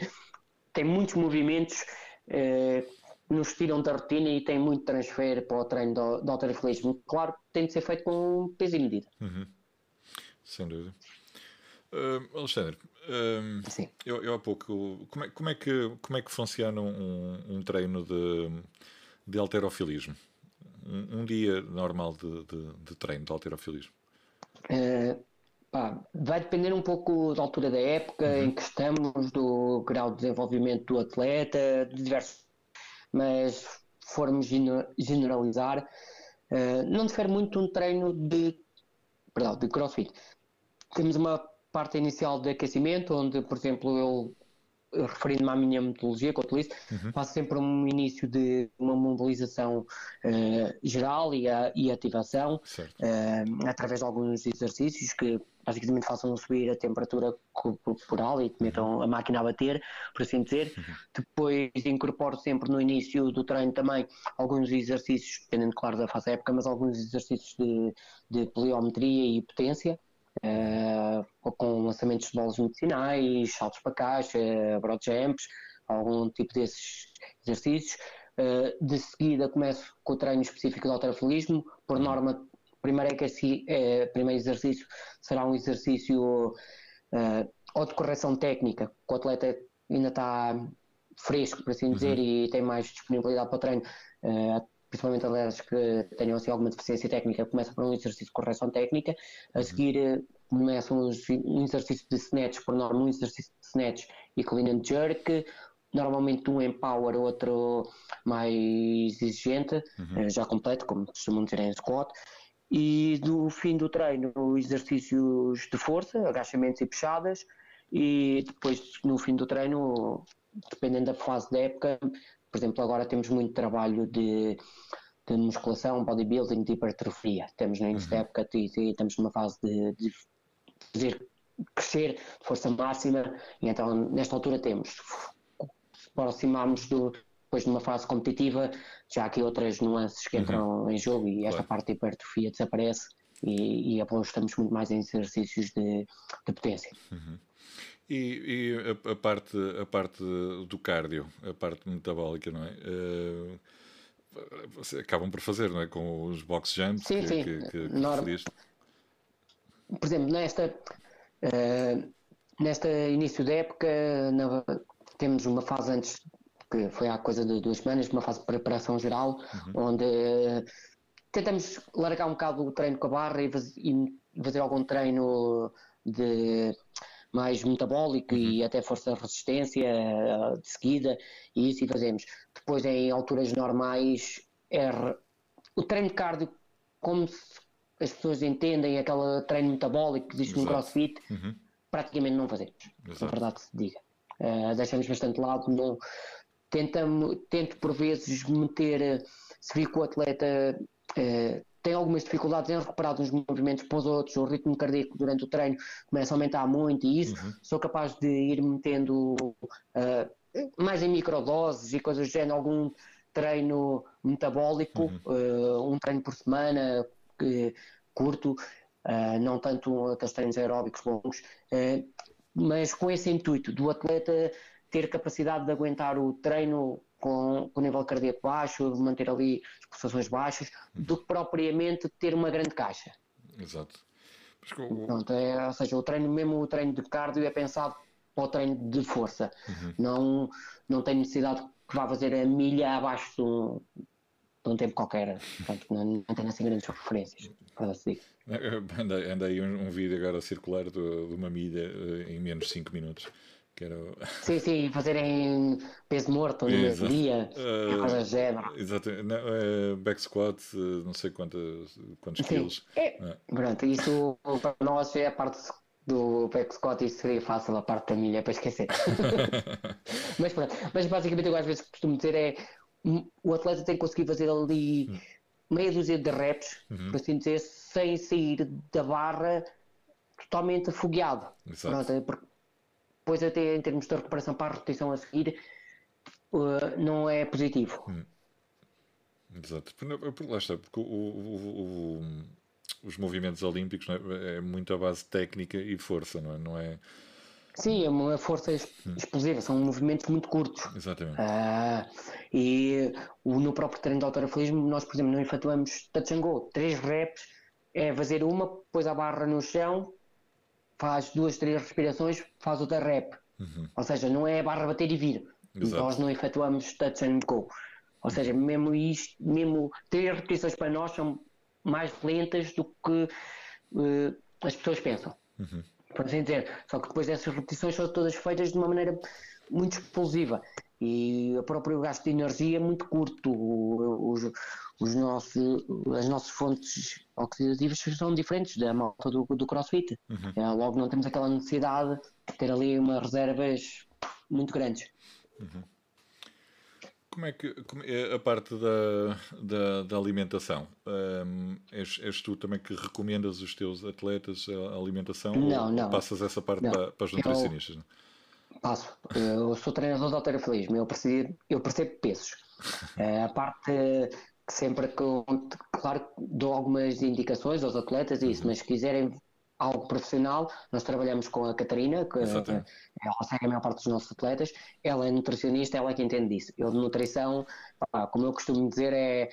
tem muitos movimentos. Eh, nos tiram da rotina e tem muito transfer para o treino do, do alterofilismo. Claro, tem de ser feito com peso e medida. Uhum. Sem dúvida. Uh, Alexandre, uh. Eu, eu há pouco, como é, como é, que, como é que funciona um, um treino de, de alterofilismo? Um, um dia normal de, de, de, treino de alterofilismo? Uh, pá, vai depender um pouco da altura da época uhum. em que estamos, do grau de desenvolvimento do atleta, de diversos mas formos generalizar, uh, não difere muito um treino de, perdão, de crossfit. Temos uma parte inicial de aquecimento, onde, por exemplo, eu referindo-me à minha metodologia que eu utilizo, uhum. faço sempre um início de uma mobilização uh, geral e, a, e ativação uh, através de alguns exercícios que basicamente façam subir a temperatura corporal e metam a máquina a bater, por assim dizer. Uhum. Depois incorporo sempre no início do treino também alguns exercícios, dependendo, claro, da fase época, mas alguns exercícios de, de pliometria e potência. Uh, com lançamentos de bolas medicinais, saltos para caixa, broad jumps, algum tipo desses exercícios. Uh, de seguida começo com o treino específico de alterofilismo, por uhum. norma primeiro, é que é, primeiro exercício será um exercício uh, ou de correção técnica, que o atleta ainda está fresco, por assim dizer, uhum. e tem mais disponibilidade para o treino, uh, principalmente atletas que tenham assim, alguma deficiência técnica, começa por um exercício de correção técnica, a uhum. seguir começam um exercício de snatch, por norma um exercício de snatch e clean and jerk, normalmente um em power, outro mais exigente, uhum. já completo, como costumam dizer em squat, e do fim do treino exercícios de força, agachamentos e puxadas e depois no fim do treino, dependendo da fase da época, por exemplo, agora temos muito trabalho de, de musculação, bodybuilding, de hipertrofia. Temos no início uhum. da época e, e estamos numa fase de, de fazer crescer de força máxima e então nesta altura temos se aproximarmos do, depois de uma fase competitiva já há aqui outras nuances que uhum. entram uhum. em jogo e esta claro. parte de hipertrofia desaparece e, e apostamos muito mais em exercícios de, de potência. Uhum. E, e a, a, parte, a parte do cardio, a parte metabólica, não é? Uh, acabam por fazer, não é? Com os box jumps sim, que, sim. que, que, que Por exemplo, nesta, uh, nesta início da época, na, temos uma fase antes, que foi há coisa de duas semanas, uma fase de preparação geral, uhum. onde uh, tentamos largar um bocado o treino com a barra e, e fazer algum treino de mais metabólico uhum. e até força de resistência eh, de seguida, e isso e fazemos. Depois, em alturas normais, é o treino de cardio, como as pessoas entendem aquele treino metabólico que existe Exato. no crossfit, uhum. praticamente não fazemos, Exato. verdade se diga. Uh, deixamos bastante lado, não, tentamos, tento por vezes meter, se vir que o atleta uh, tem algumas dificuldades em recuperar uns movimentos para os outros, o ritmo cardíaco durante o treino começa a aumentar muito e isso uhum. sou capaz de ir metendo uh, mais em microdoses e coisas do género, algum treino metabólico, uhum. uh, um treino por semana curto, não tanto aqueles treinos aeróbicos longos, mas com esse intuito do atleta ter capacidade de aguentar o treino com, com o nível cardíaco baixo, manter ali as pulsações baixas, do que propriamente ter uma grande caixa. Exato. O... Pronto, é, ou seja, o treino, mesmo o treino de cardio é pensado para o treino de força. Uhum. Não, não tem necessidade que vá fazer a milha abaixo de um, de um tempo qualquer. Portanto, não, não tem assim grandes referências. Anda, anda aí um, um, vídeo agora circular de, de uma milha eh, em menos de 5 minutos. Quero... Sim, sim, fazerem peso morto no mesmo dia, uh, coisa do género. Exato, uh, back squat, uh, não sei quantos, quantos sim. quilos. É, é. Pronto, isso para nós é a parte do back squat, isso seria fácil, a parte da milha, para esquecer. mas pronto, mas basicamente eu às vezes costumo dizer é o atleta tem que conseguir fazer ali hum. meia dúzia de reps, uhum. por assim dizer, sem sair da barra totalmente afogueado. Exato. Pronto, é depois até em termos de recuperação para a repetição a seguir, uh, não é positivo. Hum. Exato. Lá está, porque o, o, o, os movimentos olímpicos é? é? muito a base técnica e força, não é? Não é... Sim, é uma força hum. explosiva, são movimentos muito curtos. Exatamente. Uh, e no próprio treino de autorafilismo, nós, por exemplo, não efetuamos touch and go, três reps, é fazer uma, depois a barra no chão, faz duas, três respirações, faz outra rep. Uhum. Ou seja, não é barra bater e vir. Exato. Nós não efetuamos touch and go. Ou seja, mesmo isto, mesmo três repetições para nós são mais lentas do que uh, as pessoas pensam. Uhum. Por assim dizer. Só que depois essas repetições são todas feitas de uma maneira muito explosiva e o próprio gasto de energia é muito curto. Os, os nossos, as nossas fontes oxidativas são diferentes da malta do, do crossfit. Uhum. É, logo não temos aquela necessidade de ter ali umas reservas muito grandes. Uhum. Como é que como é a parte da, da, da alimentação? Um, és, és, tu também que recomendas os teus atletas a alimentação? Não, não. Passas essa parte para, para os nutricionistas? Eu, passo. Eu sou treinador de alterofilismo, eu percebo, eu percebo pesos. É, a parte que sempre que, claro, dou algumas indicações aos atletas e isso, uhum. mas se quiserem algo profissional, nós trabalhamos com a Catarina, que Exatamente. ela segue a maior parte dos nossos atletas, ela é nutricionista, ela é que entende disso. Eu de nutrição, pá, como eu costumo dizer, é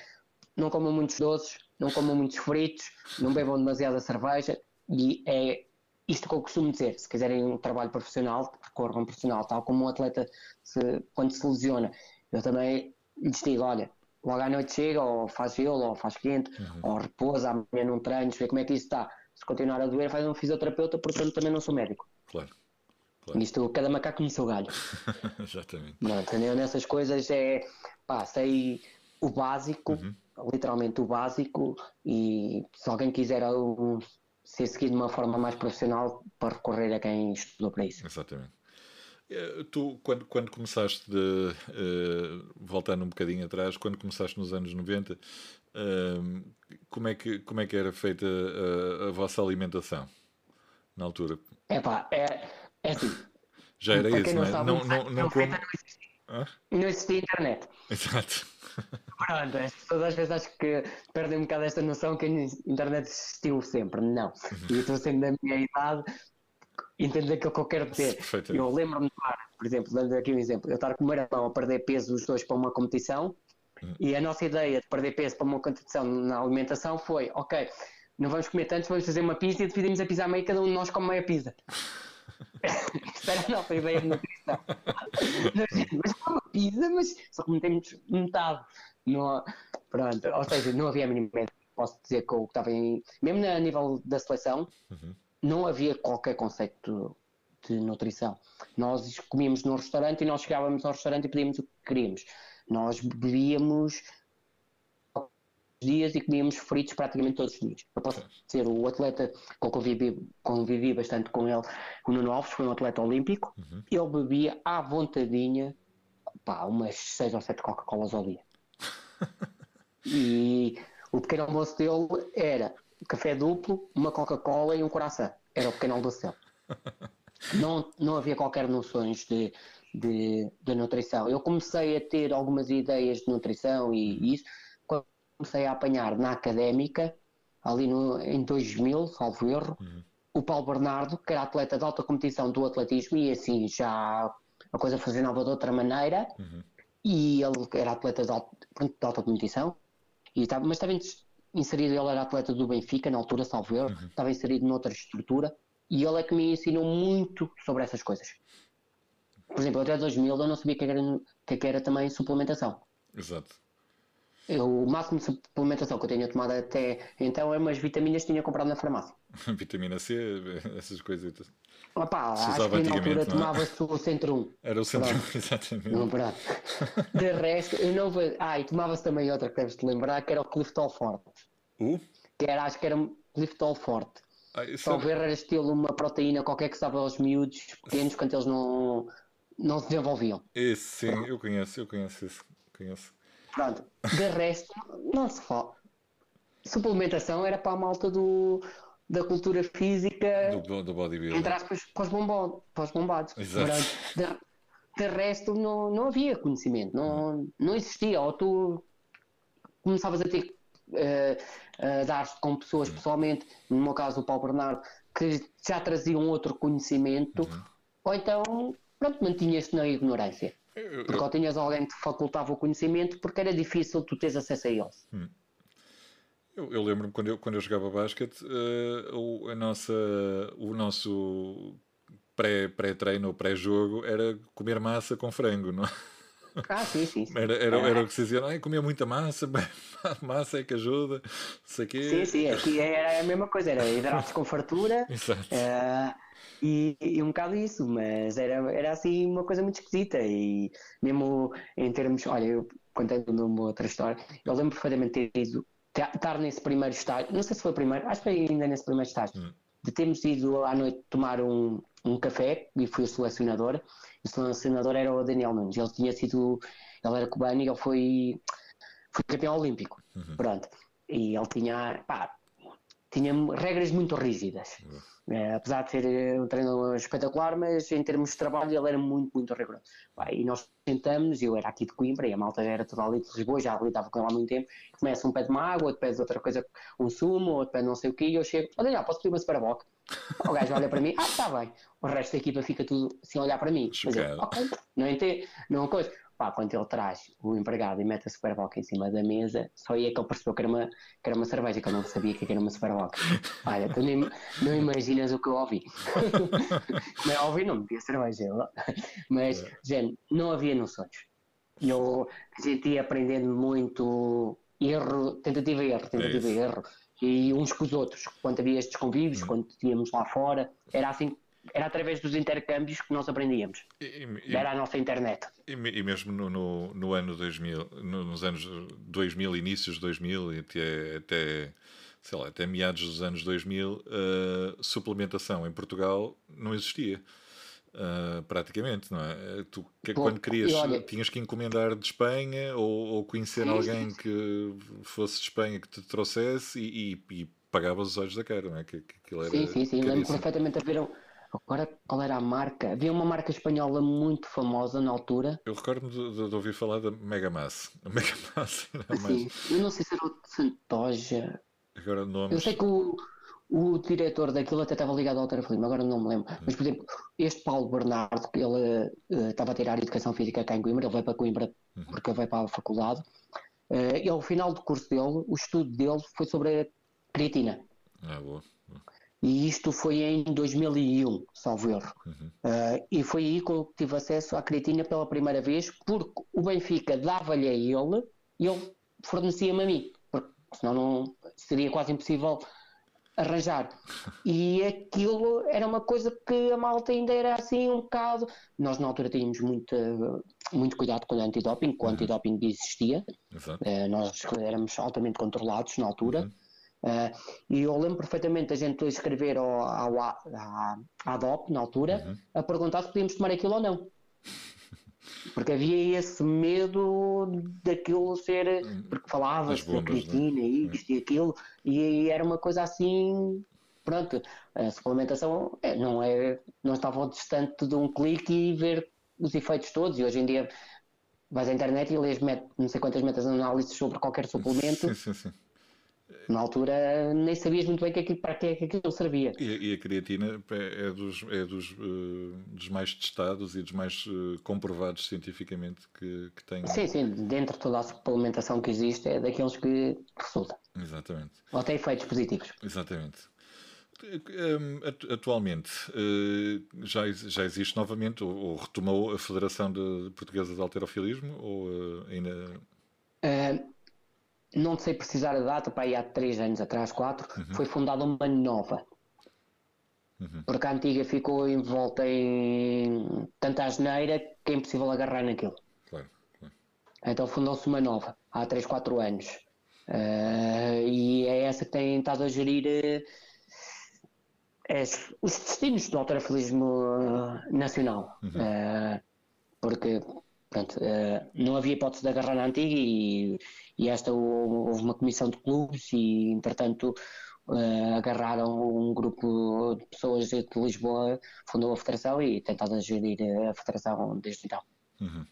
não comam muitos doces, não comam muitos fritos, não bebam demasiada cerveja e é isto que eu costumo dizer, se quiserem um trabalho profissional, recorram um profissional, tal como um atleta se, quando se lesiona. Eu também lhes digo, olha, logo à noite chega, ou faz gelo, ou faz quente, uhum. ou repousa, amanhã não treino, vê como é que isso está. Se continuar a doer, faz um fisioterapeuta, portanto também não sou médico. Claro. claro. Isto, cada macaco no seu galho. Exatamente. Não, entendeu? Nessas coisas é, pá, sei o básico, uhum. literalmente o básico, e se alguém quiser um ser seguido de uma forma mais profissional para recorrer a quem estudou para isso. Exatamente. Eh, tu, quando, quando começaste, de, uh, voltando um bocadinho atrás, quando começaste nos anos 90, uh, ehm, como, é que, como é que era feita a, a vossa alimentação na altura? Epá, é, é assim. Já era isso, não, é? Sabe, não, não, não, como... não existia internet. Exato. Pronto, as pessoas às vezes acho que perdem um bocado esta noção que a internet existiu sempre. Não. Uhum. E eu estou sendo da minha idade, entendo aquilo que eu quero dizer. Eu lembro-me de estar, por exemplo, dando aqui um exemplo, eu estar com o meu irmão a perder peso os dois para uma competição uhum. e a nossa ideia de perder peso para uma competição na alimentação foi, ok, não vamos comer tanto, vamos fazer uma pizza e dividimos a pizza a meio, cada um de nós come meia pizza. Espera, era a nossa ideia de nutrição. mas uma pizza, mas só cometemos metade. Não, pronto, ou seja, não havia minimamente. Posso dizer que eu estava em. Mesmo a nível da seleção, uhum. não havia qualquer conceito de nutrição. Nós comíamos num restaurante e nós chegávamos ao restaurante e pedíamos o que queríamos. Nós bebíamos dias e comíamos fritos praticamente todos os dias. Eu posso ser o atleta que eu convivi, convivi bastante com ele, o Nuno Alves, foi um atleta olímpico, uhum. ele bebia à vontadinha pá, umas 6 ou 7 Coca-Colas ao dia. e o pequeno almoço dele era café duplo, uma Coca-Cola e um coração. Era o pequeno almoço dele. Não, não havia qualquer noções de, de, de nutrição. Eu comecei a ter algumas ideias de nutrição e, e isso quando comecei a apanhar na académica, ali no, em 2000, salvo erro, uhum. o Paulo Bernardo, que era atleta de alta competição do atletismo, e assim já a coisa funcionava de outra maneira. Uhum. E ele era atleta de, alta, de alta competição, e estava, mas estava inserido, ele era atleta do Benfica, na altura, salvo erro, uhum. estava inserido noutra estrutura, e ele é que me ensinou muito sobre essas coisas. Por exemplo, até 2000 eu não sabia que era, que era também suplementação. Exato. Eu, o máximo de suplementação que eu tinha tomado até então é umas vitaminas que tinha comprado na farmácia. Vitamina C, essas coisas. Opa, acho que na altura é? tomava-se o Centro 1. Era o Centro 1, exatamente. Não, pronto. De resto, eu não vou... Ah, e tomava-se também outra que deves-te lembrar, que era o Cliftol Forte. O? Que era, acho que era Cliftol Forte. Ah, Talvez era estilo uma proteína qualquer que estava aos miúdos pequenos quando eles não, não se desenvolviam. Esse sim, eu conheço, eu conheço isso. Conheço. Pronto, de resto, não se fala. Suplementação era para a malta do, da cultura física. Do, do bodybuilding. Entre aspas, para os, bombado, para os bombados. Exato. De, de, resto, não, não havia conhecimento, não, não existia. Ou tu começavas a ter. Uh, uh, dar-te com pessoas uhum. pessoalmente, no meu caso o Paulo Bernardo, que já traziam outro conhecimento, uhum. ou então, pronto, mantinhas-te na ignorância. Porque ou tinhas alguém que te facultava o conhecimento porque era difícil tu teres acesso a eles. Hum. Eu, eu lembro-me quando eu, quando eu jogava basquete, uh, o, a nossa, o nosso pré-treino pré pré-jogo era comer massa com frango, não é? Ah, sim, sim. sim. Era, era, era o que se dizia, comer muita massa, massa é que ajuda, sei quê. Sim, sim, aqui era a mesma coisa, era hidratos com fartura. Exato. Uh, e, e, um bocado isso, mas era, era assim uma coisa muito esquisita e mesmo em termos, olha, eu contando uma outra história, eu lembro perfeitamente de ter ido, estar nesse primeiro estágio, não sei se foi o primeiro, acho que foi ainda nesse primeiro estágio, hum. de termos ido à noite tomar um, um café e fui o selecionador, o selecionador era o Daniel Nunes, ele tinha sido, ele era cubano e ele foi, foi campeão olímpico, uhum. pronto, e ele tinha, pá, tinha regras muito rígidas. Uhum. É, apesar de ser eh, um treinador espetacular, mas em termos de trabalho ele era muito, muito rigoroso. e nós sentamos, eu era aqui de Coimbra e a malta já era toda ali de Lisboa, já ali estava com ele há muito tempo. Começa um pé de uma água, pede outra coisa, um sumo, outro pede não sei o que, e eu chego, olha, já, posso pedir uma superboc? O gajo olha para mim, ah, está bem. O resto da equipa fica tudo a olhar para mim. Mas eu, ok, não entendo, não coisa. Pá, quando ele traz o empregado e mete a Superboc em cima da mesa, só aí é que ele percebeu que era uma, que era uma cerveja, que ele não sabia que era uma Superboc. Olha, tu nem, não imaginas o que eu ouvi. não ouvi, não me cerveja. Mas, é. gente, não havia noções. Eu, a gente ia aprendendo muito erro, tentativa e erro, tentativa é e erro. E uns com os outros, quando havia estes convívios, hum. quando íamos lá fora, era assim era através dos intercâmbios que nós aprendíamos. E, e, era a nossa internet. E, e mesmo no, no, no, ano 2000, no, nos anos 2000, inícios de 2000, até, até sei lá, até meados dos anos 2000, uh, suplementação em Portugal não existia. Uh, praticamente, não é? Tu que, Bom, quando querias, olha, tinhas que encomendar de Espanha ou, ou conhecer sim, alguém sim. que fosse de Espanha que te trouxesse e, e, e pagavas os olhos da cara, não é? Que, que era sim, sim, sim. Lembro perfeitamente a ver. Agora, qual era a marca? Havia uma marca espanhola muito famosa na altura. Eu recordo-me de, de, de, ouvir falar da Megamass. A Megamass era mais. Sim, eu não sei se era o de Santoja. Agora nomes. Eu sei que o, o diretor daquilo até estava ligado ao Terafilme, agora não me lembro. Uhum. Mas, por exemplo, este Paulo Bernardo, que ele uh, estava a tirar Educação Física cá em Coimbra, ele vai para Coimbra uhum. porque ele vai para a faculdade. Uh, ele, ao final do curso dele, o estudo dele foi sobre a creatina. Ah, boa. E isto foi em 2001, salvo erro. Uhum. Uh, e foi aí que eu tive acesso à creatina pela primeira vez, porque o Benfica dava-lhe a ele e ele fornecia-me a mim. Porque senão não, seria quase impossível arranjar. E aquilo era uma coisa que a malta ainda era assim um bocado. Nós na altura tínhamos muito, muito cuidado com o antidoping, com o uhum. antidoping existia. Uh, nós éramos altamente controlados na altura. Uhum. Uh, e eu lembro perfeitamente a gente escrever ao, ao, à, à DOP na altura uhum. a perguntar se podíamos tomar aquilo ou não. Porque havia esse medo daquilo ser. Porque falava-se da creatina, né? isto e aquilo, e era uma coisa assim. Pronto, a suplementação é, não, é, não estava distante de um clique e ver os efeitos todos. E hoje em dia vais à internet e lês met, não sei quantas metas análises sobre qualquer suplemento. Sim, sim, sim. Na altura nem sabias muito bem que aquilo, para que é que aquilo servia. E, e a creatina é, é dos, é dos, uh, dos mais testados e dos mais uh, comprovados cientificamente que, que tem. Sim, sim, dentro de toda a suplementação que existe é daqueles que resulta. Exatamente. Ou tem efeitos positivos. Exatamente. Hum, atualmente uh, já, já existe novamente ou, ou, retomou a Federação de Portuguesa de Alterofilismo ou ainda não sei precisar a data, para aí há três anos atrás, quatro, uhum. foi fundada uma nova. Uhum. Porque a antiga ficou envolta em tanta asneira que é impossível agarrar naquilo. Claro, claro. Então fundou-se uma nova, há 3, 4 anos. Uh, e é essa que tem estado a gerir uh, os destinos do alterafilismo uh, nacional. Uhum. porque uh, não havia hipótese de agarrar na antiga e, e esta houve uma comissão de clubes e, entretanto, uh, agarraram um grupo de pessoas de Lisboa, fundou a federação e tentaram gerir a federação desde então. Uhum.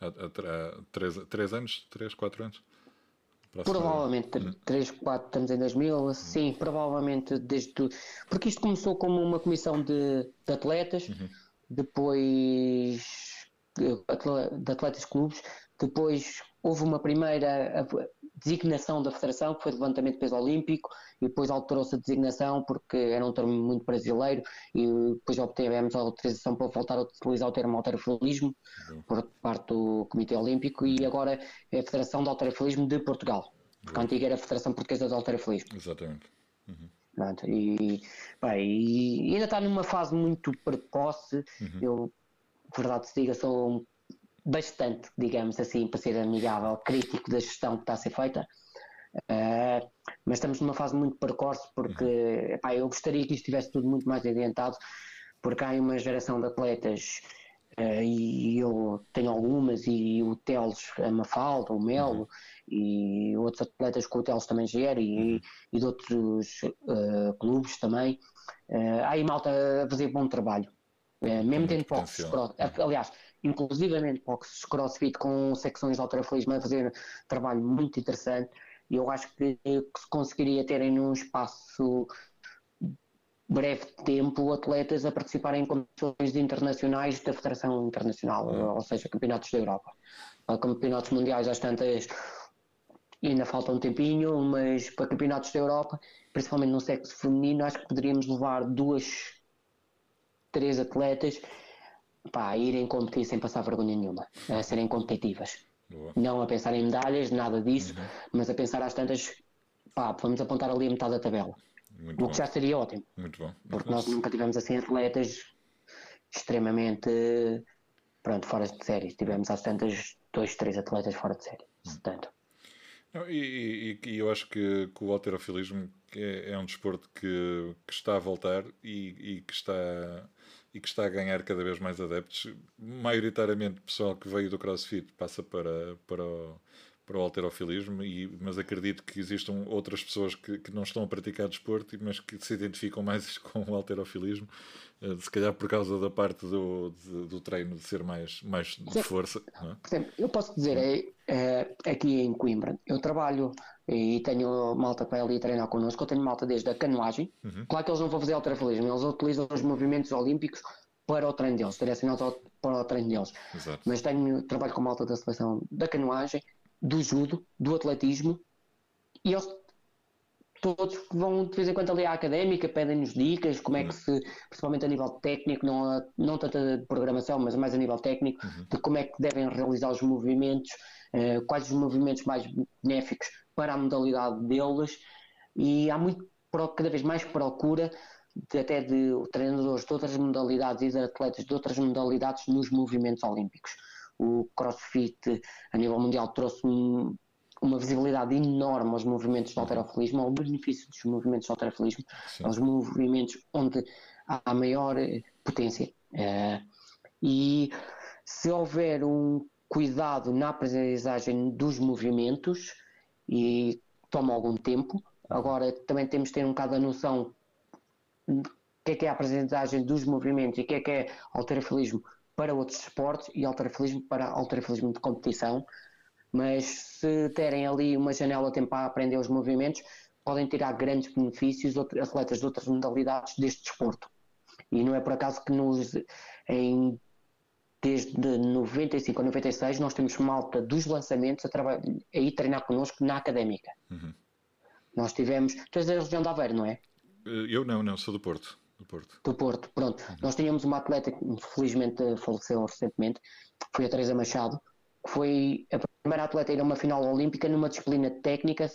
Há, há, três, três anos? Três, quatro anos? Provavelmente, uhum. 3, 4, estamos em 2000, uhum. sim, provavelmente desde. Porque isto começou como uma comissão de, de atletas, uhum. depois de atletas clubes, depois houve uma primeira designação da federação, que foi levantamento de peso olímpico, e depois alterou-se a designação porque era um termo muito brasileiro, e depois obtivemos a autorização para voltar a utilizar o termo alterofilismo uhum. por parte do Comitê Olímpico, e agora é a Federação de Alterofilismo de Portugal, porque uhum. a antiga era a Federação Portuguesa de Alterofilismo. Exatamente. Uhum. e, bem, e ainda está numa fase muito precoce. Uhum. Eu verdade se diga, sou bastante, digamos assim, para ser amigável, crítico da gestão que está a ser feita. Uh, mas estamos numa fase muito precoce porque uhum. epá, eu gostaria que isto estivesse tudo muito mais adiantado porque há uma geração de atletas uh, e eu tenho algumas e o Teles, a Mafalda, o Melo uhum. e outros atletas que o Teles também gera e, uhum. e de outros uh, clubes também há aí malta a fazer bom trabalho é, mesmo tendo boxes, aliás, inclusivamente boxes crossfit com secções de alterofilismo a fazer trabalho muito interessante e eu acho que, que se conseguiria ter em um espaço breve tempo atletas a participarem em competições internacionais da Federação Internacional, uhum. ou seja, campeonatos da Europa. Campeonatos mundiais às tantas ainda falta um tempinho, mas para campeonatos da Europa, principalmente no sexo feminino, acho que poderíamos levar duas três atletas pá, a irem competir sem passar vergonha nenhuma, a serem competitivas. Boa. Não a pensar em medalhas, nada disso, uhum. mas a pensar às tantas, pá, vamos apontar ali a metade da tabela. Muito o bom. que já seria ótimo. Muito bom. Muito porque bom. nós nunca tivemos assim atletas extremamente pronto, fora de série. Tivemos às tantas dois, três atletas fora de série. Hum. Portanto. Não, e, e, e, eu acho que, que, o alterofilismo é, é um desporto que, que, está a voltar e, e, que está, e que está a ganhar cada vez mais adeptos. Maioritariamente, pessoal que veio do CrossFit passa para, para o para o alterofilismo, e, mas acredito que existam outras pessoas que, que não estão a praticar desporto, mas que se identificam mais com o alterofilismo, uh, se calhar por causa da parte do, de, do treino de ser mais, mais de força. É? Por exemplo, eu posso dizer, é, é, aqui em Coimbra, eu trabalho e tenho malta para ali treinar connosco, eu tenho malta desde a canoagem, uhum. claro que eles não vão fazer alterofilismo, eles utilizam os movimentos olímpicos para o treino deles, direcionados para o treino deles. Exato. Mas tenho trabalho com malta da seleção da canoagem, do judo, do atletismo, e eles todos vão de vez em quando ali à académica, pedem-nos dicas, como é que uhum. se, principalmente a nível técnico, não, não tanto de programação, mas mais a nível técnico, uhum. de como é que devem realizar os movimentos, uh, quais os movimentos mais benéficos para a modalidade deles, e há muito, cada vez mais procura de, até de treinadores de outras modalidades e de atletas de outras modalidades nos movimentos olímpicos o CrossFit a nível mundial trouxe uma visibilidade enorme aos movimentos de alterofilismo, ao benefício dos movimentos de alterofilismo, Sim. aos movimentos onde há maior eh, potência. Uh, e se houver um cuidado na aprendizagem dos movimentos, e toma algum tempo, agora também temos de ter um bocado a noção do que é, que é a aprendizagem dos movimentos e o que é que é alterofilismo para outros esportes e alterofilismo para alterofilismo de competição, mas se terem ali uma janela tempo para aprender os movimentos, podem tirar grandes benefícios atletas de outras modalidades deste desporto. E não é por acaso que nos, em, desde 95 a 96 nós temos malta dos lançamentos a, a ir treinar connosco na académica. Uhum. Nós tivemos. Tu és da região de Aveiro, não é? Eh, eu não, não, sou do Porto. Do Porto. Do Porto, pronto. Uhum. Nós tínhamos uma atleta que felizmente faleceu recentemente, foi a Teresa Machado, que foi a primeira atleta a ir a uma final olímpica numa disciplina técnica,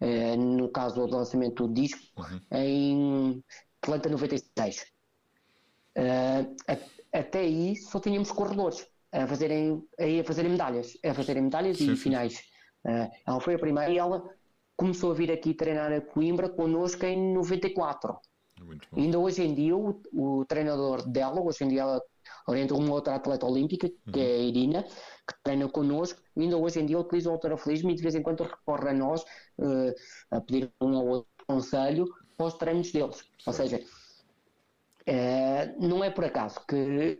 eh, no caso do lançamento do disco, uhum. em Atlanta 96. Uh, a, até aí só tínhamos corredores a fazerem, a fazerem medalhas, a fazerem medalhas sim, e sim. finais. Uh, ela foi a primeira e ela começou a vir aqui treinar a Coimbra connosco em 94. Ainda hoje em dia, o, o, treinador dela, hoje em dia ela orienta uma outra atleta olímpica, que uhum. é a Irina, que treina connosco, ainda hoje em dia utiliza o alterofilismo e de vez em quando recorre a nós uh, a pedir um ou outro conselho para os treinos deles. Sim. Ou seja, uh, não é por acaso que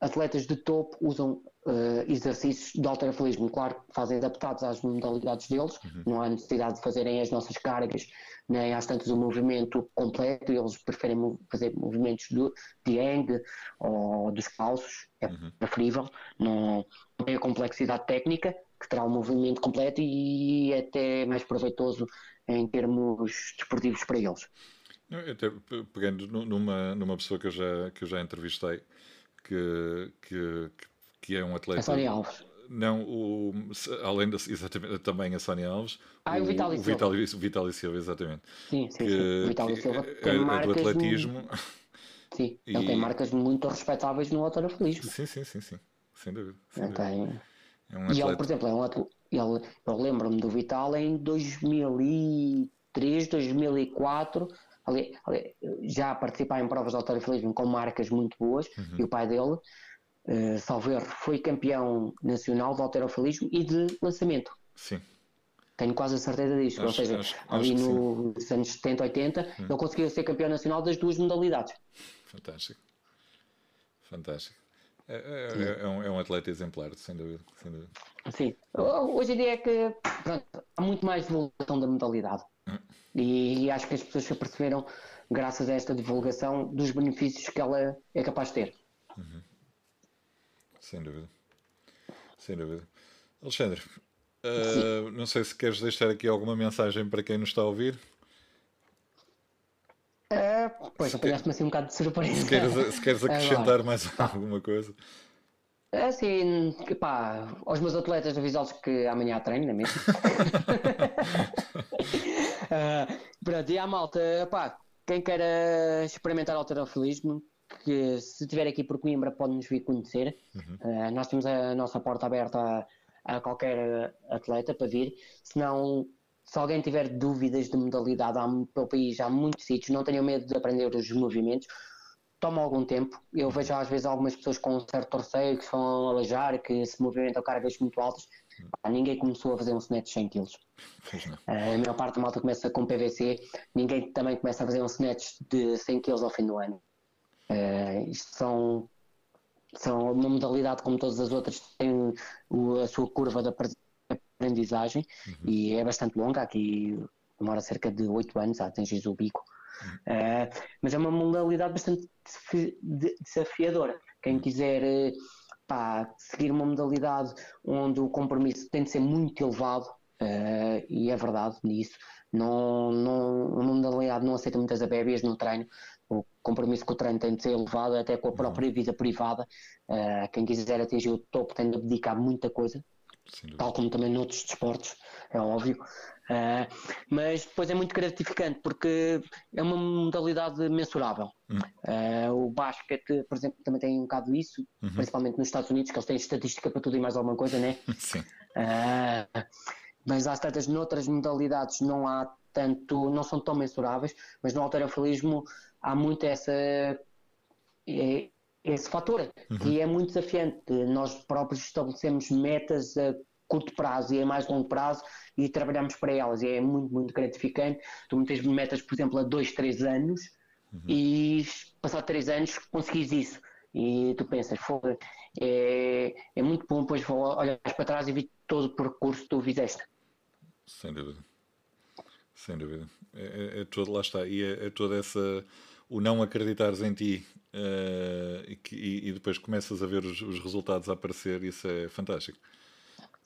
atletas de topo usam uh, exercícios de alterofilismo, claro, fazem adaptados às modalidades deles, uhum. não há necessidade de fazerem as nossas cargas nem às tantas o movimento completo, eles preferem fazer movimentos do, de yang ou dos calços, é uhum. preferível, não, não tem a complexidade técnica, que terá o um movimento completo e é até mais proveitoso em termos desportivos para eles. Até pegando numa, numa pessoa que eu já, que eu já entrevistei, que, que, que é um atleta. A Sónia Alves. Não, o, além da, exatamente, também a Sónia Alves. Ah, o, o Vitali Silva. O Vitali, Silva, exatamente. Sim, sim, que, sim. O Vitali Silva tem é, marcas. do atletismo. Sim, e... ele tem marcas muito respeitáveis no autorofilismo. Sim, sim, sim, sim. Sem dúvida. Sem dúvida. Tem... É um e ele, por exemplo, é um atleta. Ele, eu lembro-me do Vital em 2003, 2004 ali, ali, já participar em provas de autorofilismo com marcas muito boas uhum. e o pai dele uh, salvo erro, foi campeão nacional de alterofilismo e de lançamento. Sim. Tenho quase a certeza disso. Ou seja, acho, ali acho nos anos 70, 80, hum. ele conseguiu ser campeão nacional das duas modalidades. Fantástico. Fantástico. É, é, é, é, um, é um atleta exemplar, sem dúvida, sem dúvida. Sim. Hoje em dia é que pronto, há muito mais divulgação da modalidade. E, e, acho que as pessoas se aperceberam, graças a esta divulgação, dos benefícios que ela é capaz de ter. Uhum. Sem dúvida. Sem dúvida. Alexandre, uh, não sei se queres deixar aqui alguma mensagem para quem nos está a ouvir. Uh, pois, apanhaste-me assim um bocado de surpresa. Se queres, se queres acrescentar Agora, mais tá. alguma coisa. Assim, pá, aos meus atletas avisá-los que amanhã treino, não é mesmo? uh, pronto, e à malta, pá, quem queira experimentar alterofilismo, que se estiver aqui por Coimbra pode nos vir conhecer. Uhum. Uh, nós temos a nossa porta aberta a, a, qualquer atleta para vir. Se não, se alguém tiver dúvidas de modalidade, há, pelo país há muitos sítios, não tenham medo de aprender os movimentos, toma algum tempo. Eu vejo às vezes algumas pessoas com um certo receio que vão alejar, que se movimentam cargas muito altas. ninguém começou a fazer um snatch de 100 kg. Uh, a maior parte da malta começa com PVC, ninguém também começa a fazer um snatch de 100 kg ao fim do ano. Uh, isto são, são uma modalidade como todas as outras, tem o, a sua curva de aprendizagem uhum. e é bastante longa. Aqui demora cerca de 8 anos a atingir o bico. Uh, mas é uma modalidade bastante desafiadora. Quem quiser uh, pá, seguir uma modalidade onde o compromisso tem de ser muito elevado, uh, e é verdade nisso, não, não, uma modalidade não aceita muitas abébias no treino, o compromisso com o treino tem de ser elevado até com a própria vida privada. quem quiser atingir o topo tem de abdicar muita coisa, tal como também noutros desportos, é óbvio. Uh, mas depois é muito gratificante porque é uma modalidade mensurável. Uhum. Uh, o basquete, por exemplo, também tem um bocado isso, uhum. principalmente nos Estados Unidos, que eles têm estatística para tudo e mais alguma coisa, né? Sim. Uh, mas há tantas noutras modalidades não há tanto, não são tão mensuráveis, mas no alterofilismo há muito essa esse fator uhum. que é muito desafiante. Nós próprios estabelecemos metas a curto prazo e a mais longo prazo e trabalhamos para elas. E é muito, muito gratificante. Tu metes metas, por exemplo, a dois, três anos uhum. e passar três anos conseguis isso. E tu pensas, foda, é, é muito bom depois olhar para trás e ver todo o percurso que tu fizeste. Sem dúvida. Sem dúvida. É, é, é todo, lá está. E é, é toda essa. O não acreditares em ti uh, e, e, e, depois começas a ver os, os resultados a aparecer, isso é fantástico.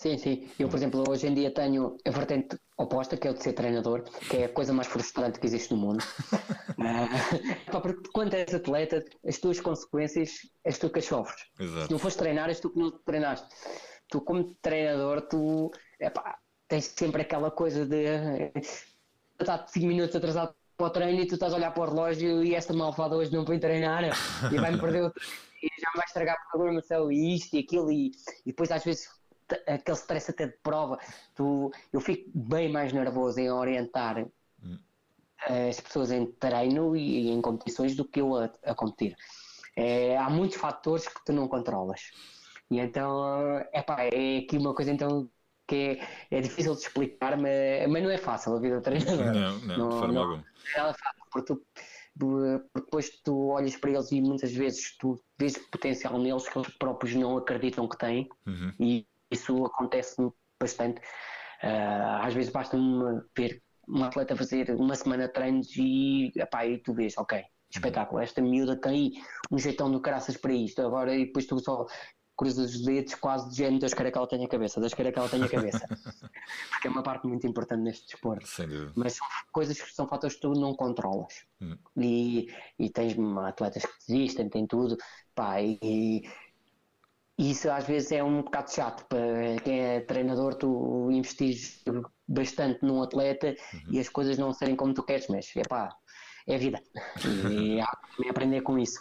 Sim, sim. Eu, por exemplo, hoje em dia tenho a vertente oposta, que é o de ser treinador, que é a coisa mais frustrante que existe no mundo. uh, porque quando és atleta, as tuas consequências és tu que as sofres. Exato. Se não fores treinar, és tu que não treinaste. Tu, como treinador, tu epá, tens sempre aquela coisa de estar 5 minutos atrasado para o treino e tu estás a olhar para o relógio e esta malvada hoje não foi treinar e vai-me perder o e já me vai estragar a programação e isto e aquilo e, e depois às vezes aquele stress até de prova, tu, eu fico bem mais nervoso em orientar hum. as pessoas em treino e, em competições do que eu a, a competir. É, há muitos fatores que tu não controlas. E então, epá, é aqui uma coisa então que é, é difícil de explicar, mas, mas não é fácil a vida do treinador. Não, não, não de forma não, alguma. É fácil, porque tu depois tu olhas para eles e muitas vezes tu vês potencial neles que eles próprios não acreditam que têm uhum. e isso acontece bastante. Uh, às vezes basta ver um atleta fazer uma semana de treinos e, epá, e tu vês, ok, espetáculo, esta miúda tem um jeitão do caraças para isto, agora e depois tu só cruzas os dedos quase de género, Deus queira que ela tenha cabeça, Deus queira que ela tenha cabeça. Porque é uma parte muito importante neste desporto. Mas são coisas que são fatores que tu não controlas. Hum. E, e tens atletas que desistem, tem tudo, pá, e, e isso às vezes é um bocado chato para quem é treinador, tu investis bastante num atleta uhum. e as coisas não serem como tu queres, mas é pá, é vida. E há que aprender com isso.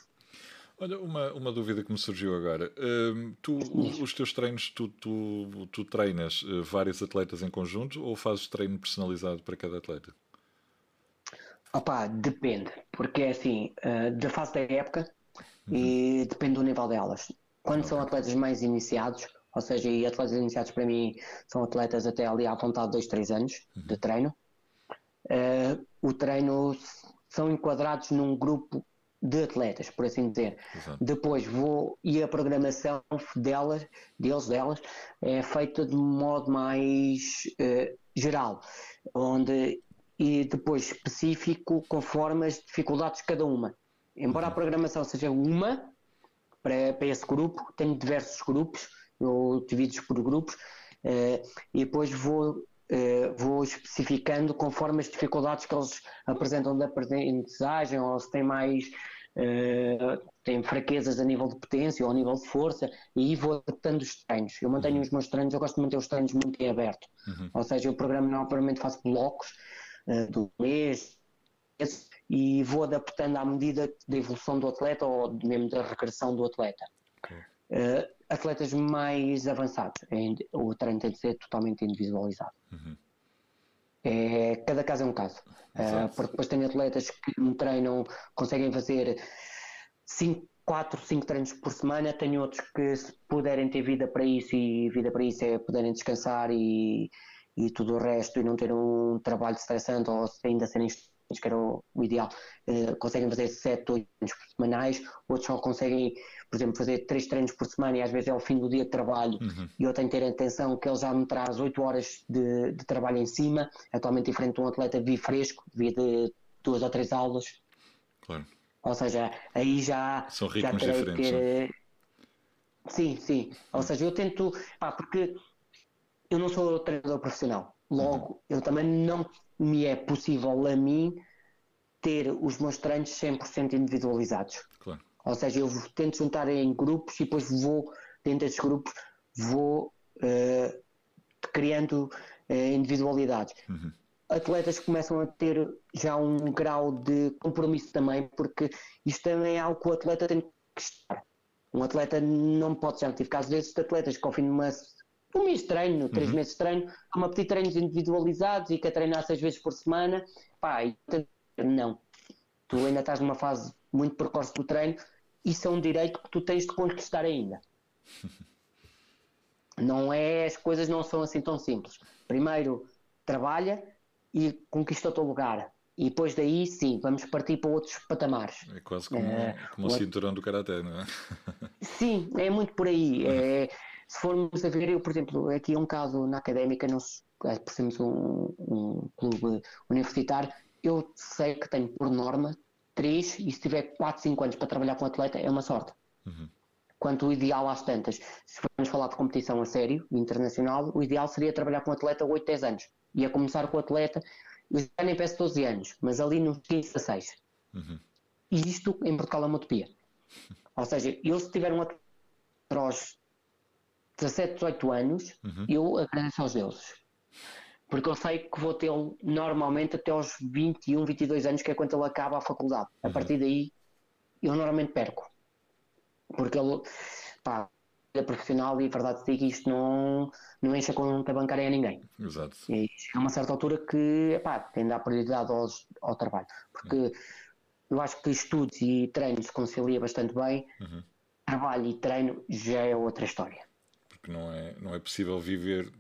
Olha, uma, uma dúvida que me surgiu agora. Uh, tu, os teus treinos, tu, tu, tu treinas uh, vários atletas em conjunto ou fazes treino personalizado para cada atleta? Opa, depende, porque é assim, uh, da fase da época uhum. e depende do nível delas. Quando são atletas mais iniciados, ou seja, e atletas iniciados para mim são atletas até ali à vontade de 2, 3 anos uhum. de treino, uh, o treino são enquadrados num grupo de atletas, por assim dizer. Exato. Depois vou e a programação delas, deles, delas, é feita de modo mais uh, geral, onde e depois específico conforme as dificuldades de cada uma. Embora uhum. a programação seja uma, para, para esse grupo, tenho diversos grupos, eu divido por grupos uh, e depois vou, uh, vou especificando conforme as dificuldades que eles apresentam da aprendizagem ou se têm mais uh, têm fraquezas a nível de potência ou a nível de força e vou adaptando os treinos. Eu mantenho uhum. os meus treinos, eu gosto de manter os treinos muito em aberto, uhum. ou seja, o programa normalmente faço blocos do mês, e vou adaptando à medida da evolução do atleta ou mesmo da regressão do atleta. Okay. Uh, atletas mais avançados, o treino tem de ser totalmente individualizado. Uhum. É, cada caso é um caso. Uh, porque depois tem atletas que me treinam, conseguem fazer 5, 4, 5 treinos por semana, tenho outros que se puderem ter vida para isso e vida para isso é poderem descansar e, e tudo o resto e não ter um trabalho estressante ou ainda serem que era o, ideal, uh, conseguem fazer 7, 8 treinos semanais, outros só conseguem, por exemplo, fazer 3 treinos por semana e às vezes é ao fim do dia de trabalho uhum. e eu tenho que ter atenção que ele já me traz 8 horas de, de trabalho em cima, atualmente diferente de um atleta vi fresco, via de duas ou três aulas. Claro. Ou seja, aí já, São já terei que ter. Eh, sim, sim. Ou seja, eu tento. Pá, porque eu não sou treinador profissional. Logo, uhum. eu também não me é possível a mim ter os meus treinos 100% individualizados. Claro. Ou seja, eu tento juntar em grupos e depois vou, dentro desses grupos, vou uh, criando uh, individualidades. Uhum. Atletas começam a ter já um grau de compromisso também, porque isto também é algo que o atleta tem que estar. Um atleta não pode ser tive Às vezes, atletas que ao fim de uma um mês de treino, três uhum. meses de treino, a pedir treinos individualizados e quer treinar seis vezes por semana, pá, e, não. Tu ainda estás numa fase muito precoce do treino, isso é um direito que tu tens de conquistar ainda. não é, as coisas não são assim tão simples. Primeiro, trabalha e conquista o teu lugar. E depois daí, sim, vamos partir para outros patamares. É quase como, é, como o cinturão do Karaté, não é? Sim, é muito por aí. É, se formos a ver, eu, por exemplo, aqui é um caso na académica, nós é, percebemos um, um clube universitário, eu sei que tenho por norma 3 e se tiver 4, 5 anos para trabalhar com atleta é uma sorte. Uhum. Quanto o ideal às tantas, se formos falar de competição a sério, internacional, o ideal seria trabalhar com atleta 8, 10 anos. E a começar com o atleta, eu já nem peço 12 anos, mas ali nos 15 a 6. Uhum. E isto em Portugal é uma utopia. Ou seja, eu se tiver um atleta 17, 18 anos, uhum. eu agradeço aos deuses. Porque eu sei que vou tê-lo normalmente até aos 21, 22 anos, que é quando ele acaba a faculdade. Uhum. A partir daí, eu normalmente perco. Porque ele, pá, é profissional e, verdade digo, isto não, não enche a conta bancária a ninguém. Exato. E chega a uma certa altura que, pá, tem de dar prioridade aos, ao trabalho. Porque uhum. eu acho que estudos e treinos se concilia bastante bem. Uhum. Trabalho e treino já é outra história porque não é, não é possível viver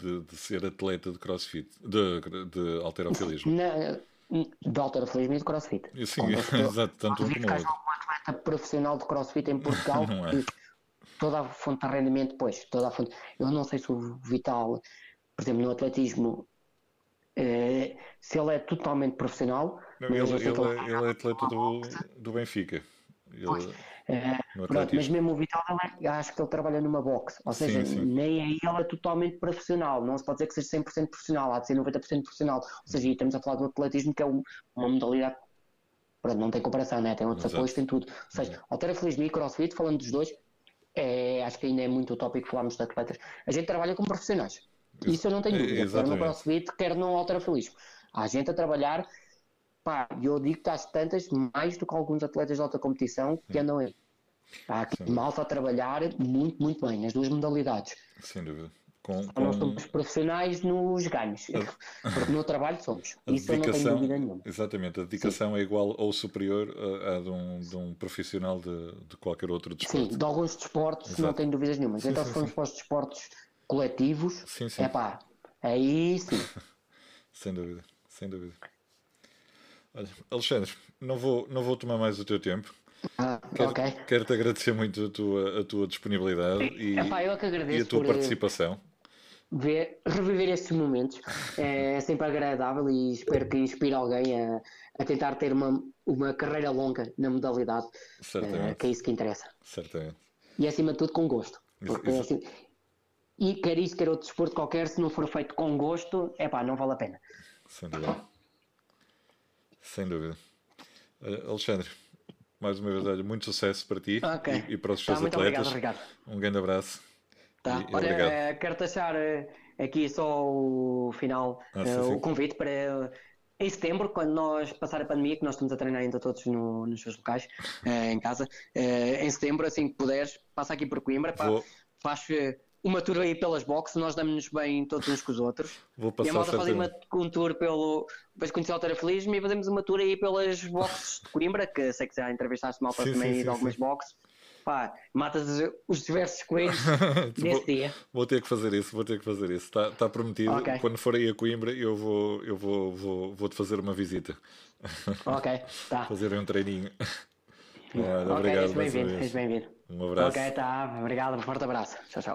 de, de ser atleta de crossfit, de, de alterofilismo. de alterofilismo e de crossfit. Sim, exato, tanto um como outro. um atleta profissional de crossfit em Portugal não é. toda a fonte de rendimento, pois, toda a fonte. Eu não sei se o Vital, por exemplo, no atletismo, eh, se ele é totalmente profissional. Não, ele, ele, é, ele é atleta do, do Benfica. Ele, é, pronto, mas mesmo o Vital, acho que ele trabalha numa box, ou seja, sim, sim. nem aí ele é totalmente profissional, não se pode dizer que seja 100% profissional, há de ser 90% profissional, ou seja, estamos a falar do atletismo que é uma modalidade, pronto, não tem comparação, né? tem outros Exato. apoios, tem tudo, ou seja, uhum. alterofilismo e crossfit, falando dos dois, é, acho que ainda é muito utópico falarmos de atletas, a gente trabalha com profissionais, isso eu não tenho dúvida, quer no crossfit, quer no alterofilismo, há gente a trabalhar pá, eu digo que há tantas mais do que alguns atletas de alta competição que andam aí. Há aqui malta a trabalhar muito, muito bem nas duas modalidades. Sem dúvida. Com, com... Nós somos profissionais nos ganhos, porque no trabalho somos. A Isso eu não tenho dúvida nenhuma. Exatamente, a dedicação Sim. é igual ou superior a de, um, de, um, profissional de, de, qualquer outro desporto. Sim, de alguns desportos Exato. não tenho dúvidas nenhuma. Então, se formos para os desportos coletivos, é pá, aí sim. sem dúvida, sem dúvida. Olha, Alexandre, não vou, não vou tomar mais o teu tempo. Ah, quero, okay. quero-te agradecer muito a tua, a tua disponibilidade e, Epá, e a tua eh, participação. Ver, reviver estes momentos é sempre agradável e espero que inspire alguém a, a tentar ter uma, uma carreira longa na modalidade, é, que é isso que interessa. Certamente. E acima de tudo com gosto. Porque, isso. Assim, e quer isso, quer outro desporto qualquer, se não for feito com gosto, é pá, não vale a pena. Sem dúvida. Sem dúvida. Alexandre, mais uma vez, olha, muito sucesso para ti okay. e, e, para os seus tá, atletas. Obrigado, um grande abraço. Tá. E, Olha, eh, quero deixar eh, aqui só o final, ah, sim, sim. o convite para em setembro, quando nós passar a pandemia, que nós estamos a treinar ainda todos no, nos seus locais, em casa, em setembro, assim que puderes, passa aqui por Coimbra, pá, faz uma tour aí pelas boxes, nós damos-nos bem todos uns com os outros. Vou passar e a malta faz uma, um tour pelo. Depois conhecer o Feliz e fazemos uma tour aí pelas boxes de Coimbra, que sei que já entrevistaste malta Sim, também sim, de algumas sim. boxes. Pá, matas os- os diversos coelhos desse vou, dia. vou ter que fazer isso, vou ter que fazer isso. Está tá prometido. Ok. Quando for aí a Coimbra, eu vou, eu vou, vou, vou te fazer uma visita. Ok, tá. Fazer um treininho. Ok, obrigado és bem-vindo, és bem-vindo. Um abraço. Ok, tá. Obrigado, um forte abraço. Tchau, tchau.